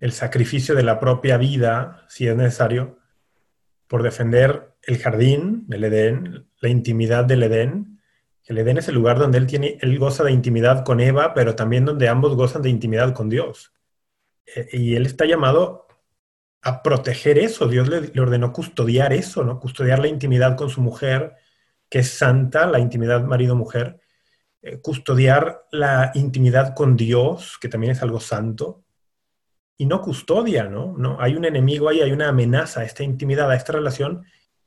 el sacrificio de la propia vida, si es necesario, por defender el jardín, el Edén, la intimidad del Edén. El Edén es el lugar donde él, tiene, él goza de intimidad con Eva, pero también donde ambos gozan de intimidad con Dios. Eh, y él está llamado a proteger eso. Dios le, le, ordenó custodiar eso, ¿no? Custodiar la intimidad con su mujer, que es santa, la intimidad marido-mujer, eh, custodiar la intimidad con Dios, que también es algo santo, y no custodia, ¿no? ¿no? Hay un enemigo ahí, hay una amenaza a esta intimidad, a esta relación,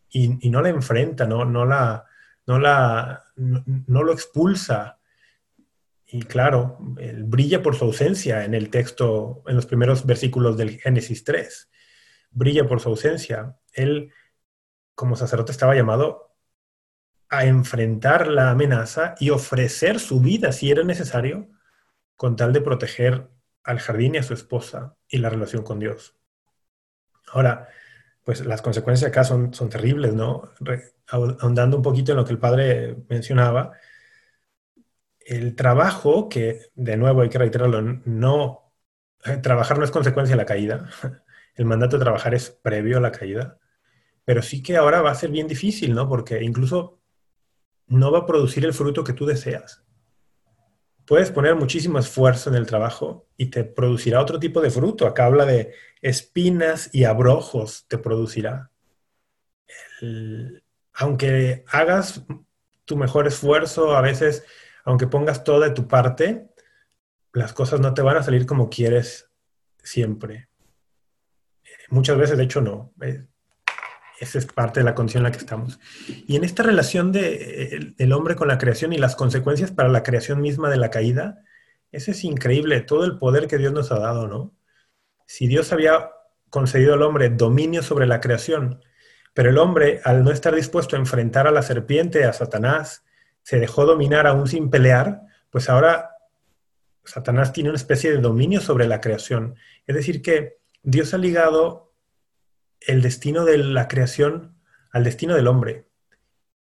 y, no la enfrenta, no, no, la, no, la, no, lo expulsa. Y claro, él brilla por su ausencia en el texto, en los primeros versículos del Génesis 3. Brilla por su ausencia. Él, como sacerdote, estaba llamado a enfrentar la amenaza y ofrecer su vida si era necesario con tal de proteger al jardín y a su esposa y la relación con Dios. Ahora, pues las consecuencias acá son, son terribles, ¿no? ahondando un poquito en lo que el padre mencionaba, el trabajo, que de nuevo hay que reiterarlo, no, eh, trabajar no es consecuencia de la caída, el mandato de trabajar es previo a la caída, pero sí que ahora va a ser bien difícil, ¿no? Porque incluso no va a producir el fruto que tú deseas. Puedes poner muchísimo esfuerzo en el trabajo y te producirá otro tipo de fruto. Acá habla de espinas y abrojos te producirá. aunque hagas tu mejor esfuerzo, a veces, aunque pongas toda de tu parte, las cosas no te van a salir como quieres siempre. Muchas veces, de hecho, no. Esa es parte de la condición en la que estamos. Y en esta relación de, el, hombre con la creación y las consecuencias para la creación misma de la caída, ese es increíble, todo el poder que Dios nos ha dado, ¿no? Si Dios había concedido al hombre dominio sobre la creación, pero el hombre, al no estar dispuesto a enfrentar a la serpiente, a Satanás, se dejó dominar aún sin pelear, pues ahora Satanás tiene una especie de dominio sobre la creación. Es decir, que Dios ha ligado el destino de la creación al destino del hombre.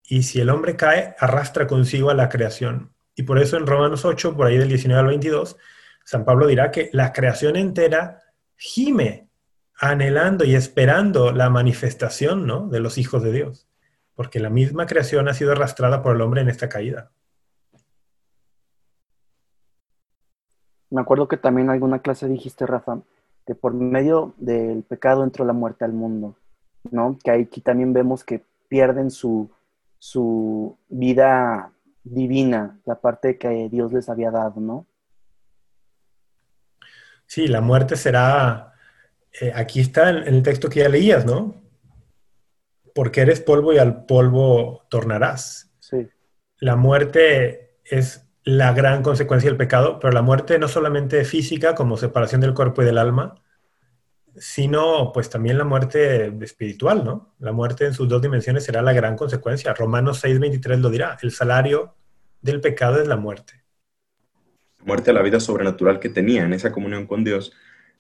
Y si el hombre cae, arrastra consigo a la creación. Y por eso en Romanos 8, por ahí del 19 al 22, San Pablo dirá que la creación entera gime anhelando y esperando la manifestación ¿no? de los hijos de Dios, porque la misma creación ha sido arrastrada por el hombre en esta caída. Me acuerdo que también en alguna clase dijiste, Rafa, que por medio del pecado entró la muerte al mundo, ¿no? Que aquí también vemos que pierden su, su vida divina, la parte que Dios les había dado, ¿no? Sí, la muerte será, eh, aquí está en, el texto que ya leías, ¿no? Porque eres polvo y al polvo tornarás. Sí. La muerte es la gran consecuencia del pecado, pero la muerte no solamente física como separación del cuerpo y del alma, sino pues también la muerte espiritual, ¿no? La muerte en sus dos dimensiones será la gran consecuencia. Romanos 6:23 lo dirá, el salario del pecado es la muerte. Muerte a la vida sobrenatural que tenía en esa comunión con Dios.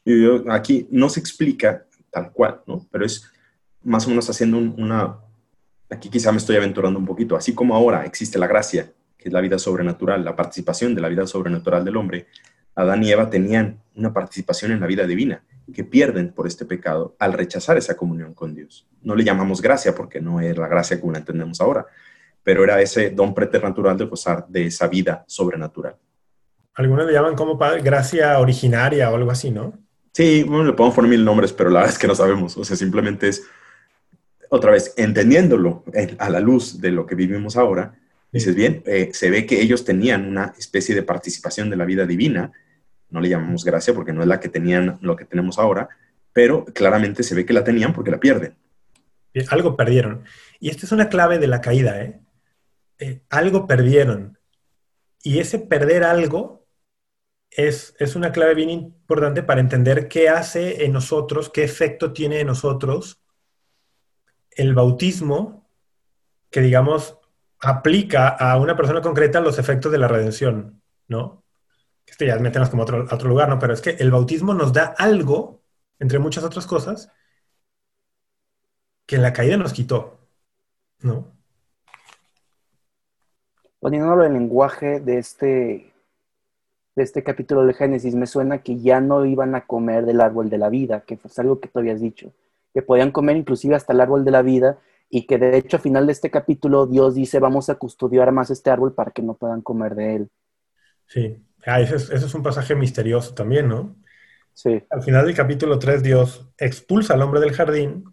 Y aquí no se explica tal cual, ¿no? Pero es más o menos haciendo una... Aquí quizá me estoy aventurando un poquito. Así como ahora existe la gracia que es la vida sobrenatural, la participación de la vida sobrenatural del hombre, Adán y Eva tenían una participación en la vida divina que pierden por este pecado al rechazar esa comunión con Dios. No le llamamos gracia porque no es la gracia como la entendemos ahora, pero era ese don preternatural de gozar de esa vida sobrenatural. Algunos le llaman como gracia originaria o algo así, ¿no? Sí, bueno, le podemos poner mil nombres, pero la verdad es que no sabemos. O sea, simplemente es, otra vez, entendiéndolo a la luz de lo que vivimos ahora, Dices, bien, eh, se ve que ellos tenían una especie de participación de la vida divina, no le llamamos gracia porque no es la que tenían lo que tenemos ahora, pero claramente se ve que la tenían porque la pierden. Algo perdieron. Y esta es una clave de la caída, ¿eh? eh algo perdieron. Y ese perder algo es, es, una clave bien importante para entender qué hace en nosotros, qué efecto tiene en nosotros el bautismo, que digamos aplica a una persona concreta los efectos de la redención, ¿no? Este ya metemos como otro, otro lugar, ¿no? Pero es que el bautismo nos da algo, entre muchas otras cosas, que en la caída nos quitó, ¿no? Poniéndolo en lenguaje de este, de este capítulo de Génesis, me suena que ya no iban a comer del árbol de la vida, que es algo que tú habías dicho, que podían comer inclusive hasta el árbol de la vida, y que de hecho al final de este capítulo Dios dice vamos a custodiar más este árbol para que no puedan comer de él. Sí, ah, ese, es, un pasaje misterioso también, ¿no? Sí. Al final del capítulo 3 Dios expulsa al hombre del jardín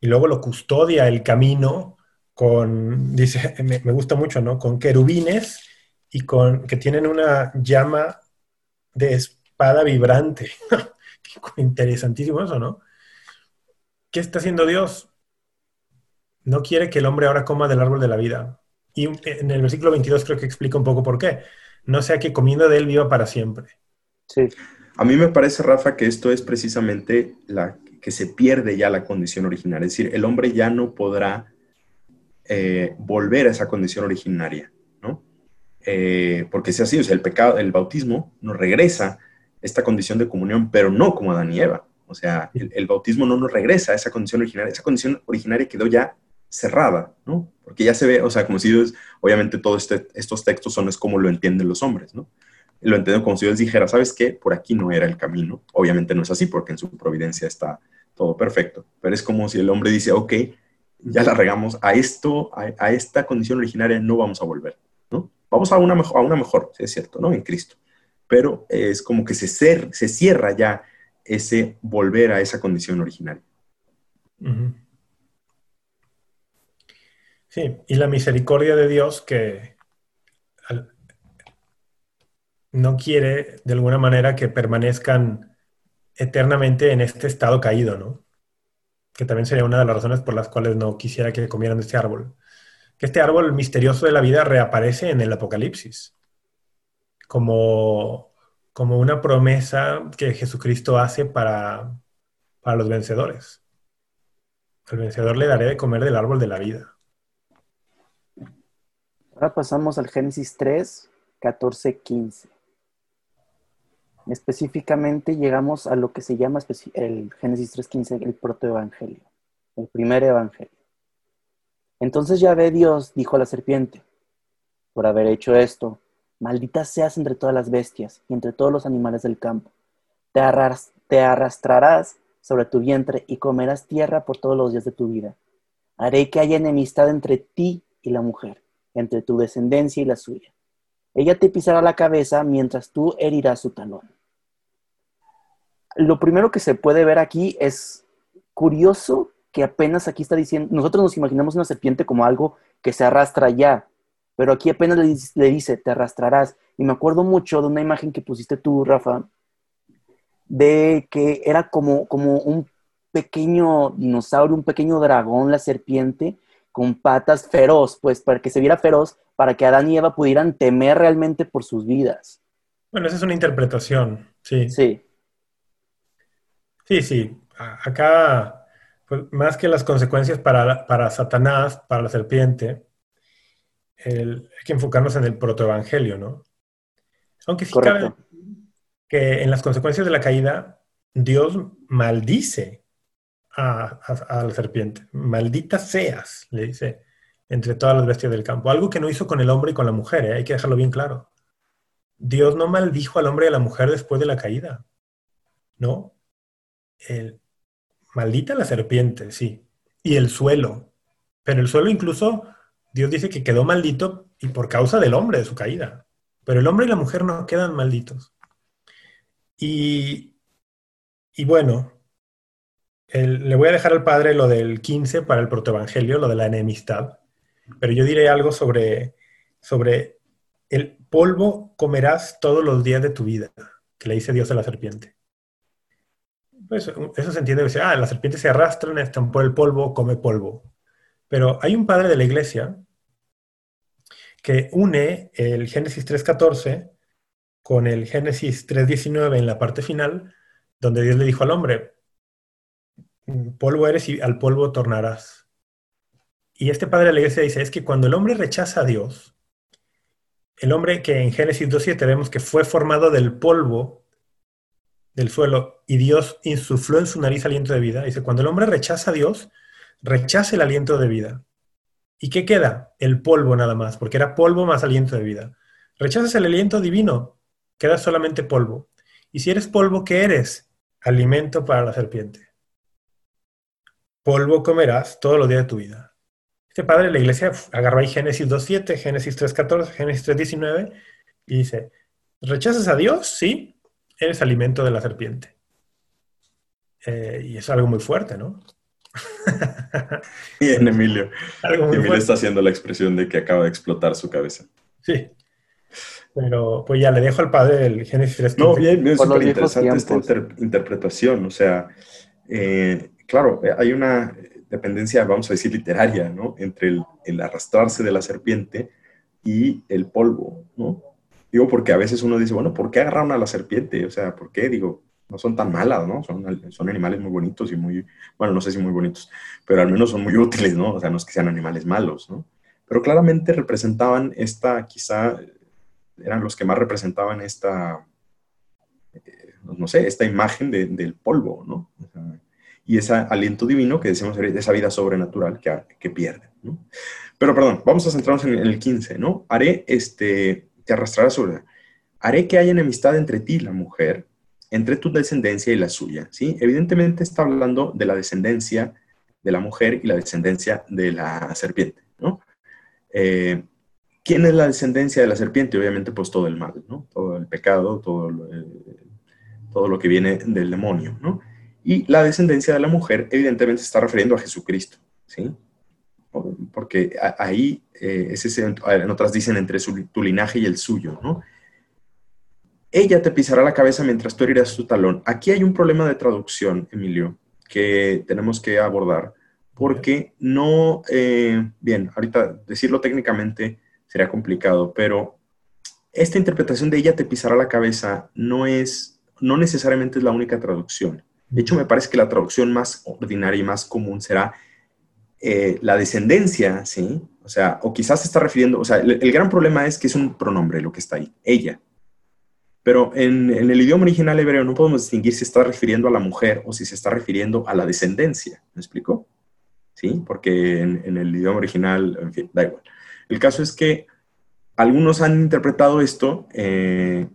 y luego lo custodia el camino con, dice, me, me gusta mucho, ¿no? Con querubines y con, que tienen una llama de espada vibrante. Interesantísimo eso, ¿no? ¿Qué está haciendo Dios? No quiere que el hombre ahora coma del árbol de la vida. Y en el versículo 22 creo que explica un poco por qué. No sea que comiendo de él viva para siempre. Sí. A mí me parece, Rafa, que esto es precisamente la que se pierde ya la condición original. Es decir, el hombre ya no podrá eh, volver a esa condición originaria, ¿no? Eh, porque si así, o sea, el pecado, el bautismo nos regresa esta condición de comunión, pero no como Adán y Eva. O sea, el, el, bautismo no nos regresa a esa condición originaria. Esa condición originaria quedó ya cerrada, ¿no? Porque ya se ve, o sea, como si Dios, obviamente todos este, estos textos son es como lo entienden los hombres, ¿no? Lo entiendo como si Dios dijera, ¿sabes qué? Por aquí no era el camino. Obviamente no es así porque en su providencia está todo perfecto, pero es como si el hombre dice, ok, ya la regamos, a esto, a, esta condición originaria no vamos a volver, ¿no? vamos a una, mejor, a una mejor, es cierto, ¿no? En Cristo. Pero es como que se, se cierra ya ese volver a esa condición original. Sí, y la misericordia de Dios que no quiere de alguna manera que permanezcan eternamente en este estado caído, ¿no? Que también sería una de las razones por las cuales no quisiera que comieran de este árbol. Que este árbol misterioso de la vida reaparece en el Apocalipsis como, como una promesa que Jesucristo hace para, para los vencedores. Al vencedor le daré de comer del árbol de la vida. Ahora pasamos al Génesis 3, 14, 15. Específicamente llegamos a lo que se llama el Génesis 3.15, el protoevangelio, el primer evangelio. Entonces ya ve Dios dijo a la serpiente, por haber hecho esto, maldita seas entre todas las bestias y entre todos los animales del campo. Te arrastrarás sobre tu vientre y comerás tierra por todos los días de tu vida. Haré que haya enemistad entre ti y la mujer, entre tu descendencia y la suya. Ella te pisará la cabeza mientras tú herirás su talón. Lo primero que se puede ver aquí es curioso que apenas aquí está diciendo, nosotros nos imaginamos una serpiente como algo que se arrastra ya, pero aquí apenas le, dice, te arrastrarás. Y me acuerdo mucho de una imagen que pusiste tú, Rafa, de que era como, como un pequeño dinosaurio, un pequeño dragón, la serpiente, con patas feroz, pues para que se viera feroz, para que Adán y Eva pudieran temer realmente por sus vidas. Bueno, esa es una interpretación, sí. Sí. Sí, sí. Acá, pues, más que las consecuencias para, Satanás, para la serpiente, hay que enfocarnos en el protoevangelio, ¿no? Aunque sí cabe que en las consecuencias de la caída, Dios maldice a, la serpiente. Maldita seas, le dice, entre todas las bestias del campo. Algo que no hizo con el hombre y con la mujer, ¿eh? hay que dejarlo bien claro. Dios no maldijo al hombre y a la mujer después de la caída. No. El, maldita la serpiente, sí. Y el suelo. Pero el suelo incluso, Dios dice que quedó maldito y por causa del hombre, de su caída. Pero el hombre y la mujer no quedan malditos. Y, y bueno, le voy a dejar al padre lo del 15 para el protoevangelio, lo de la enemistad, pero yo diré algo sobre, sobre el polvo comerás todos los días de tu vida, que le dice Dios a la serpiente. Pues, eso se entiende, dice, ah, la serpiente se arrastra, están por el polvo, come polvo. Pero hay un padre de la iglesia que une el Génesis 3.14 con el Génesis 3.19 en la parte final, donde Dios le dijo al hombre, polvo eres y al polvo tornarás. Y este padre de la iglesia dice, es que cuando el hombre rechaza a Dios, el hombre que en Génesis 2.7 vemos que fue formado del polvo del suelo y Dios insufló en su nariz aliento de vida, dice, cuando el hombre rechaza a Dios, rechaza el aliento de vida. ¿Y qué queda? El polvo nada más, porque era polvo más aliento de vida. Rechazas el aliento divino, queda solamente polvo. Y si eres polvo, ¿qué eres? Alimento para la serpiente polvo comerás todos los días de tu vida. Este padre de la iglesia agarró ahí Génesis 2.7, Génesis 3.14, Génesis 3.19 y dice, ¿rechazas a Dios? Sí, eres alimento de la serpiente. Eh, y es algo muy fuerte, ¿no? Bien, Emilio. Emilio está haciendo la expresión de que acaba de explotar su cabeza. Sí. Pero pues ya le dejo al padre el Génesis 3.15. No, bien, es súper interesante esta interpretación. O sea, eh, claro, eh, hay una dependencia, vamos a decir, literaria, ¿no? Entre el, arrastrarse de la serpiente y el polvo, ¿no? Digo, porque a veces uno dice, bueno, ¿por qué agarraron a la serpiente? O sea, ¿por qué? Digo, no son tan malas, ¿no? Son, animales muy bonitos y muy, bueno, no sé si muy bonitos, pero al menos son muy útiles, ¿no? O sea, no es que sean animales malos, ¿no? Pero claramente representaban esta, quizá, eran los que más representaban esta, eh, no sé, esta imagen del polvo, ¿no? O sea, y ese aliento divino que decimos, esa vida sobrenatural que, que pierde. ¿no? Pero perdón, vamos a centrarnos en el 15, ¿no? Haré, este, te arrastrará sobre, haré que haya enemistad entre ti la mujer, entre tu descendencia y la suya, ¿sí? Evidentemente está hablando de la descendencia de la mujer y la descendencia de la serpiente, ¿no? Eh, ¿quién es la descendencia de la serpiente? Obviamente, pues todo el mal, ¿no? Todo el pecado, todo eh, todo lo que viene del demonio, ¿no? Y la descendencia de la mujer, evidentemente, se está refiriendo a Jesucristo, ¿sí? Porque ahí, eh, es en otras dicen entre tu linaje y el suyo, ¿no? Ella te pisará la cabeza mientras tú herirás su talón. Aquí hay un problema de traducción, Emilio, que tenemos que abordar, porque no, eh, bien, ahorita decirlo técnicamente sería complicado, pero esta interpretación de ella te pisará la cabeza no es, no necesariamente es la única traducción. De hecho, me parece que la traducción más ordinaria y más común será eh, la descendencia, ¿sí? O sea, o quizás se está refiriendo, o sea, el, gran problema es que es un pronombre lo que está ahí, ella. Pero en, el idioma original hebreo no podemos distinguir si está refiriendo a la mujer o si se está refiriendo a la descendencia. ¿Me explico? ¿Sí? Porque en, el idioma original, en fin, da igual. El caso es que algunos han interpretado esto eh,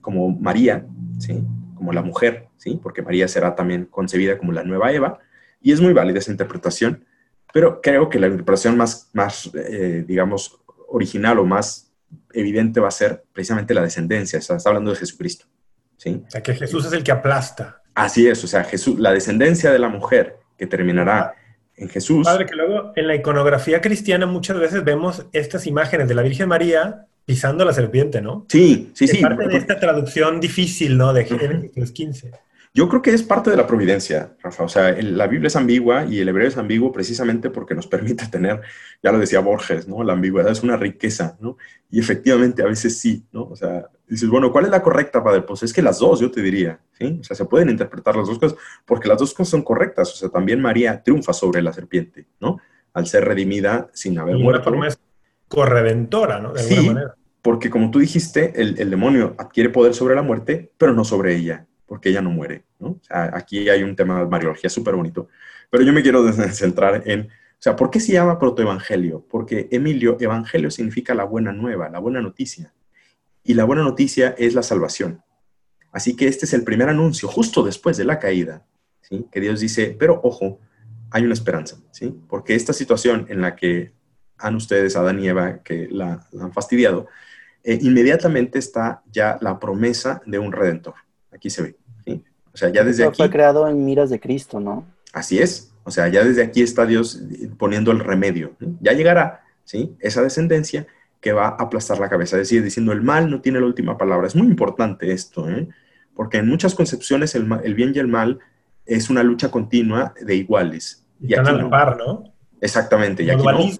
como María, ¿sí? Como la mujer, ¿sí? Porque María será también concebida como la nueva Eva. Y es muy válida esa interpretación, pero creo que la interpretación más, más eh, digamos, original o más evidente va a ser precisamente la descendencia, o sea, está hablando de Jesucristo. ¿sí? O sea, que Jesús es el que aplasta. Así es, o sea, Jesús, la descendencia de la mujer que terminará en Jesús. Padre, que luego en la iconografía cristiana muchas veces vemos estas imágenes de la Virgen María pisando la serpiente, ¿no? Sí, sí, sí. Parte de esta traducción difícil, ¿no? De Génesis 15. Yo creo que es parte de la providencia, Rafa. O sea, la Biblia es ambigua y el hebreo es ambiguo precisamente porque nos permite tener, ya lo decía Borges, ¿no? La ambigüedad es una riqueza, ¿no? Y efectivamente a veces sí, ¿no? O sea, dices, bueno, ¿cuál es la correcta, padre? Pues es que las dos, yo te diría, ¿sí? O sea, se pueden interpretar las dos cosas porque las dos cosas son correctas. O sea, también María triunfa sobre la serpiente, ¿no? Al ser redimida sin haber y muerto. Una corredentora, ¿no? De sí, manera. porque como tú dijiste, el, el demonio adquiere poder sobre la muerte, pero no sobre ella porque ella no muere, ¿no? aquí hay un tema de mariología súper bonito, pero yo me quiero centrar en, o sea, ¿por qué se llama protoevangelio? Porque, Emilio, evangelio significa la buena nueva, la buena noticia, y la buena noticia es la salvación. Así que este es el primer anuncio, justo después de la caída, ¿sí? Que Dios dice, pero ojo, hay una esperanza, ¿sí? Porque esta situación en la que han ustedes, Adán y Eva, que la, han fastidiado, eh, inmediatamente está ya la promesa de un redentor. Aquí se ve. O sea, ya desde aquí... Fue creado en miras de Cristo, ¿no? Así es. O sea, ya desde aquí está Dios poniendo el remedio. Ya llegará, ¿sí? Esa descendencia que va a aplastar la cabeza. Es decir, diciendo el mal no tiene la última palabra. Es muy importante esto, ¿eh? Porque en muchas concepciones el, bien y el mal es una lucha continua de iguales. Y Están a la par, ¿no? Exactamente. Y aquí.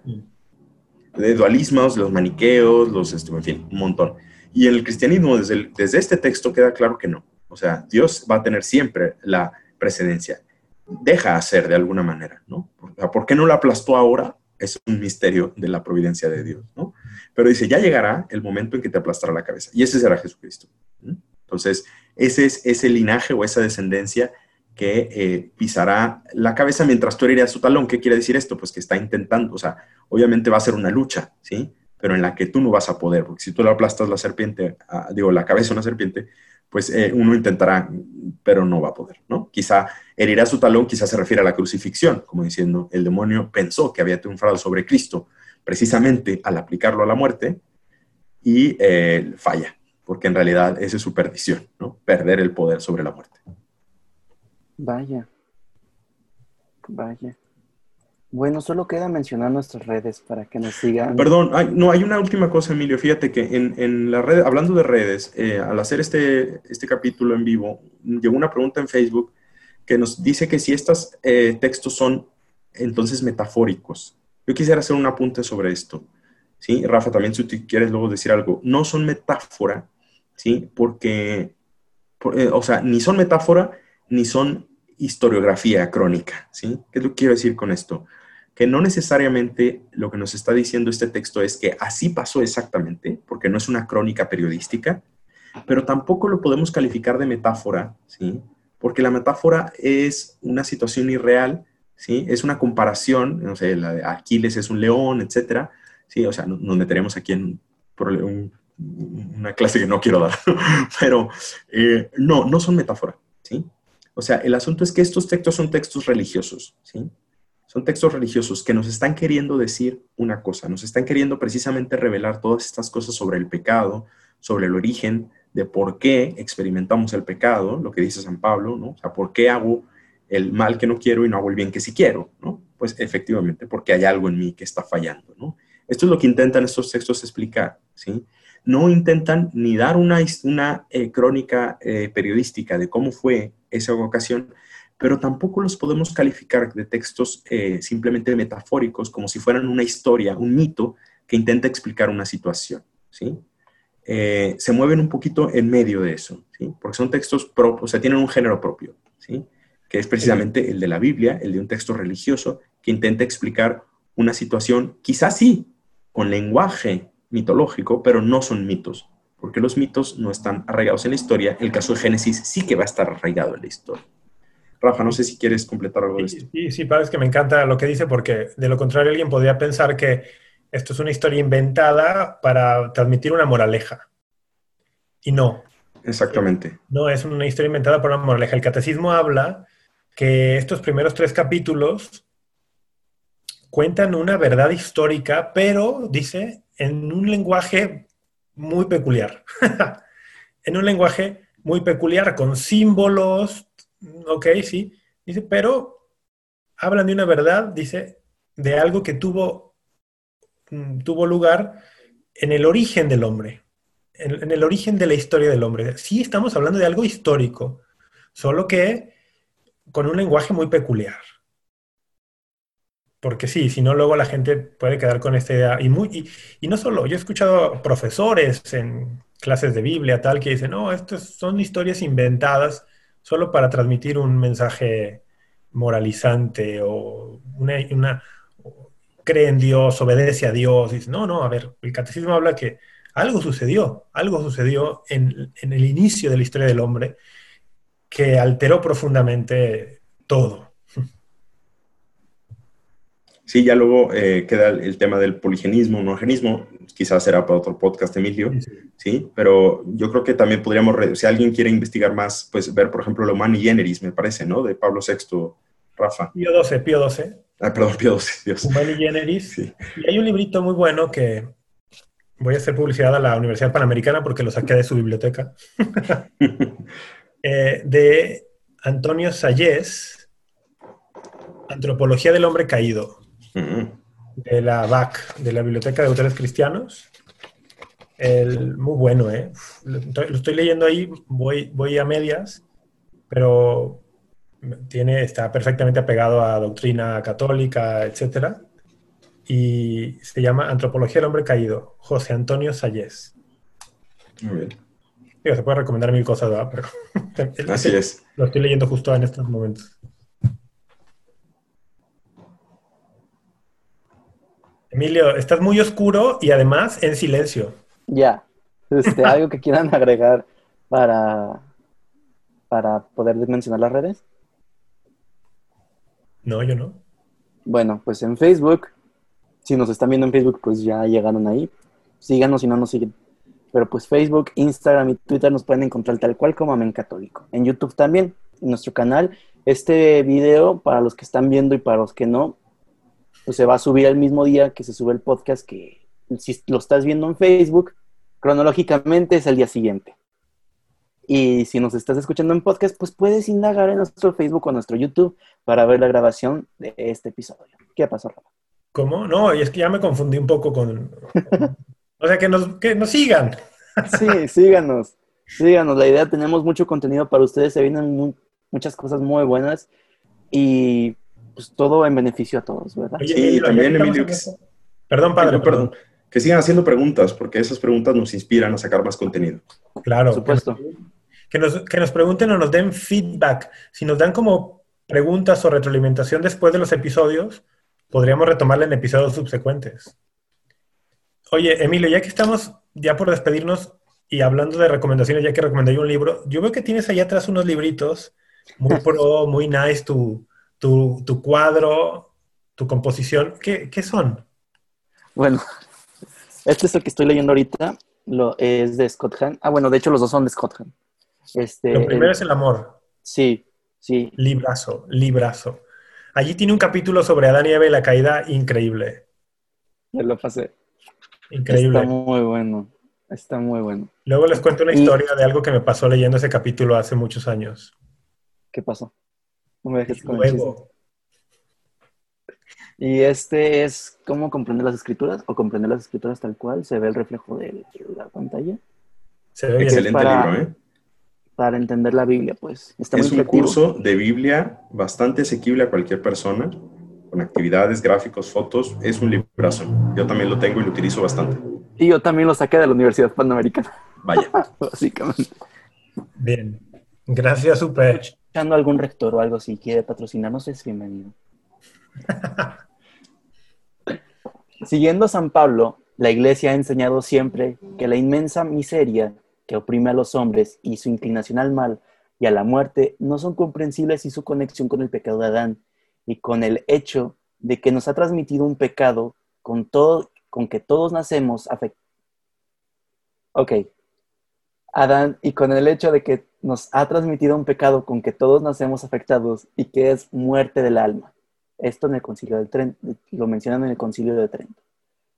De dualismos, los maniqueos, los, este, en fin, un montón. Y en el cristianismo, desde, desde este texto, queda claro que no. O sea, Dios va a tener siempre la precedencia. Deja hacer de alguna manera, ¿no? ¿Por qué no lo aplastó ahora? Es un misterio de la providencia de Dios, ¿no? Pero dice, ya llegará el momento en que te aplastará la cabeza. Y ese será Jesucristo. Entonces, ese es ese linaje o esa descendencia que eh, pisará la cabeza mientras tú a su talón. ¿Qué quiere decir esto? Pues que está intentando, o sea, obviamente va a ser una lucha, ¿sí? Pero en la que tú no vas a poder, porque si tú le aplastas la serpiente, digo, la cabeza a una serpiente, pues eh, uno intentará, pero no va a poder, ¿no? Quizá herirá su talón, quizá se refiere a la crucifixión, como diciendo, el demonio pensó que había triunfado sobre Cristo precisamente al aplicarlo a la muerte y eh, falla, porque en realidad esa es su perdición, ¿no? Perder el poder sobre la muerte. Vaya, vaya. Bueno, solo queda mencionar nuestras redes para que nos sigan. Perdón, no, hay una última cosa, Emilio. Fíjate que en, en la red, hablando de redes, eh, al hacer este, este capítulo en vivo, llegó una pregunta en Facebook que nos dice que si estos eh, textos son entonces metafóricos. Yo quisiera hacer un apunte sobre esto. ¿sí? Rafa, también si tú quieres luego decir algo. No son metáfora, ¿sí? Porque, eh, o sea, ni son metáfora ni son historiografía crónica, ¿sí? ¿Qué es lo que quiero decir con esto? que no necesariamente lo que nos está diciendo este texto es que así pasó exactamente, porque no es una crónica periodística, pero tampoco lo podemos calificar de metáfora, ¿sí? Porque la metáfora es una situación irreal, ¿sí? Es una comparación, no sé, la de Aquiles es un león, etcétera, ¿sí? O sea, nos meteremos aquí en una clase que no quiero dar, pero eh, no, no son metáfora. O sea, el asunto es que estos textos son textos religiosos, ¿sí? Son textos religiosos que nos están queriendo decir una cosa, nos están queriendo precisamente revelar todas estas cosas sobre el pecado, sobre el origen de por qué experimentamos el pecado, lo que dice San Pablo, ¿no? O sea, por qué hago el mal que no quiero y no hago el bien que sí quiero, ¿no? Pues efectivamente, porque hay algo en mí que está fallando, ¿no? Esto es lo que intentan estos textos explicar, ¿sí? No intentan ni dar una, una eh, crónica eh, periodística de cómo fue esa ocasión, pero tampoco los podemos calificar de textos eh, simplemente metafóricos, como si fueran una historia, un mito que intenta explicar una situación, ¿sí? Eh, se mueven un poquito en medio de eso, ¿sí? Porque son textos propios, o sea, tienen un género propio, ¿sí? Que es precisamente el de la Biblia, el de un texto religioso que intenta explicar una situación, quizás sí, con lenguaje mitológico, pero no son mitos, porque los mitos no están arraigados en la historia. El caso de Génesis sí que va a estar arraigado en la historia. Rafa, no sé si quieres completar algo de esto. Sí, sí, parece que me encanta lo que dice, porque de lo contrario alguien podría pensar que esto es una historia inventada para transmitir una moraleja. Y no. Exactamente. No, es una historia inventada por una moraleja. El catecismo habla que estos primeros tres capítulos cuentan una verdad histórica, pero, dice, en un lenguaje muy peculiar. en un lenguaje muy peculiar, con símbolos, ok, sí, dice, pero hablan de una verdad, dice, de algo que tuvo, mm, tuvo lugar en el origen del hombre, en, el origen de la historia del hombre. Sí estamos hablando de algo histórico, solo que con un lenguaje muy peculiar. Porque sí, si no, luego la gente puede quedar con esta idea. Y, y, no solo, yo he escuchado profesores en clases de Biblia, tal, que dicen, no, estas son historias inventadas solo para transmitir un mensaje moralizante o una, cree en Dios, obedece a Dios. Dice, no, no, a ver, el catecismo habla que algo sucedió, algo sucedió en el inicio de la historia del hombre que alteró profundamente todo. Sí, ya luego eh, queda el, tema del poligenismo, monogenismo, quizás será para otro podcast, Emilio, sí. Pero yo creo que también podríamos, si alguien quiere investigar más, pues ver, por ejemplo, lo Humani Generis, me parece, ¿no? De Pablo VI, Rafa. Pío XII, Pío XII. Ah, perdón, Pío XII, Dios. Humani Generis. Y hay un librito muy bueno que voy a hacer publicidad a la Universidad Panamericana porque lo saqué de su biblioteca, eh, de Antonio Sayés, Antropología del Hombre Caído de la BAC, de la Biblioteca de Autores Cristianos. El, muy bueno, ¿eh? Lo estoy leyendo ahí, voy, voy a medias, pero tiene, está perfectamente apegado a doctrina católica, etc. Y se llama Antropología del Hombre Caído, José Antonio Sayés. Muy bien. se puede recomendar mil cosas, ¿verdad? Pero Así es. Lo estoy leyendo justo en estos momentos. Emilio, estás muy oscuro y además en silencio. Ya. Este, ¿Algo que quieran agregar para, para poder mencionar las redes? No, yo no. Bueno, pues en Facebook, si nos están viendo en Facebook, pues ya llegaron ahí. Síganos si no nos siguen. Pero pues Facebook, Instagram y Twitter nos pueden encontrar tal cual como Amén Católico. En YouTube también, en nuestro canal. Este video, para los que están viendo y para los que no, pues se va a subir el mismo día que se sube el podcast, que si lo estás viendo en Facebook, cronológicamente es el día siguiente. Y si nos estás escuchando en podcast, pues puedes indagar en nuestro Facebook o nuestro YouTube para ver la grabación de este episodio. ¿Qué pasó, Rafa? ¿Cómo? No, y es que ya me confundí un poco con... o sea, que nos, que nos sigan. sí, síganos. Síganos. La idea, tenemos mucho contenido para ustedes. Se vienen muchas cosas muy buenas. Y pues todo en beneficio a todos, ¿verdad? sí, también, Emilio. Que... Perdón, padre, perdón. Que sigan haciendo preguntas, porque esas preguntas nos inspiran a sacar más contenido. Claro. Por supuesto. Que nos, que nos pregunten o nos den feedback. Si nos dan como preguntas o retroalimentación después de los episodios, podríamos retomarla en episodios subsecuentes. Oye, Emilio, ya que estamos ya por despedirnos y hablando de recomendaciones, ya que recomendé un libro, yo veo que tienes ahí atrás unos libritos muy pro, muy nice, tu, tu, cuadro, tu composición, ¿qué, son? Bueno, este es el que estoy leyendo ahorita, lo, es de Scott Hahn. Ah, bueno, de hecho los dos son de Scott Hahn. Este, lo primero es el amor. Sí, sí. Librazo, librazo. Allí tiene un capítulo sobre Adán y Eva y la caída increíble. Ya lo pasé. Increíble. Está muy bueno. Está muy bueno. Luego les cuento una historia de algo que me pasó leyendo ese capítulo hace muchos años. ¿Qué pasó? No me dejes con el chiste. Y este es cómo comprender las escrituras o comprender las escrituras tal cual. Se ve el reflejo de la pantalla. Se ve Excelente libro, ¿eh? Para entender la Biblia, pues. es un curso de Biblia bastante asequible a cualquier persona, con actividades, gráficos, fotos. Es un librazo. Yo también lo tengo y lo utilizo bastante. Y yo también lo saqué de la Universidad Panamericana. Vaya. Básicamente. Bien. Gracias, Super. Escuchando algún rector o algo si quiere patrocinarnos, es bienvenido. Siguiendo a San Pablo, la Iglesia ha enseñado siempre que la inmensa miseria que oprime a los hombres y su inclinación al mal y a la muerte no son comprensibles y su conexión con el pecado de Adán y con el hecho de que nos ha transmitido un pecado con todo con que todos nacemos afectados. Ok. Adán, y con el hecho de que nos ha transmitido un pecado con que todos nacemos afectados y que es muerte del alma. Esto en el concilio del Trento, lo mencionan en el concilio de Trento.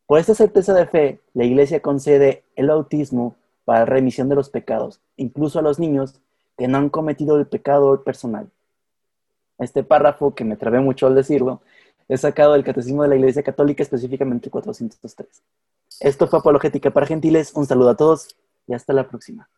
Por esta certeza de fe, la iglesia concede el bautismo para remisión de los pecados, incluso a los niños que no han cometido el pecado personal. Este párrafo, que me trabé mucho al decirlo, es sacado del Catecismo de la Iglesia Católica, específicamente 403. Esto fue Apologética para Gentiles. Un saludo a todos y hasta la próxima.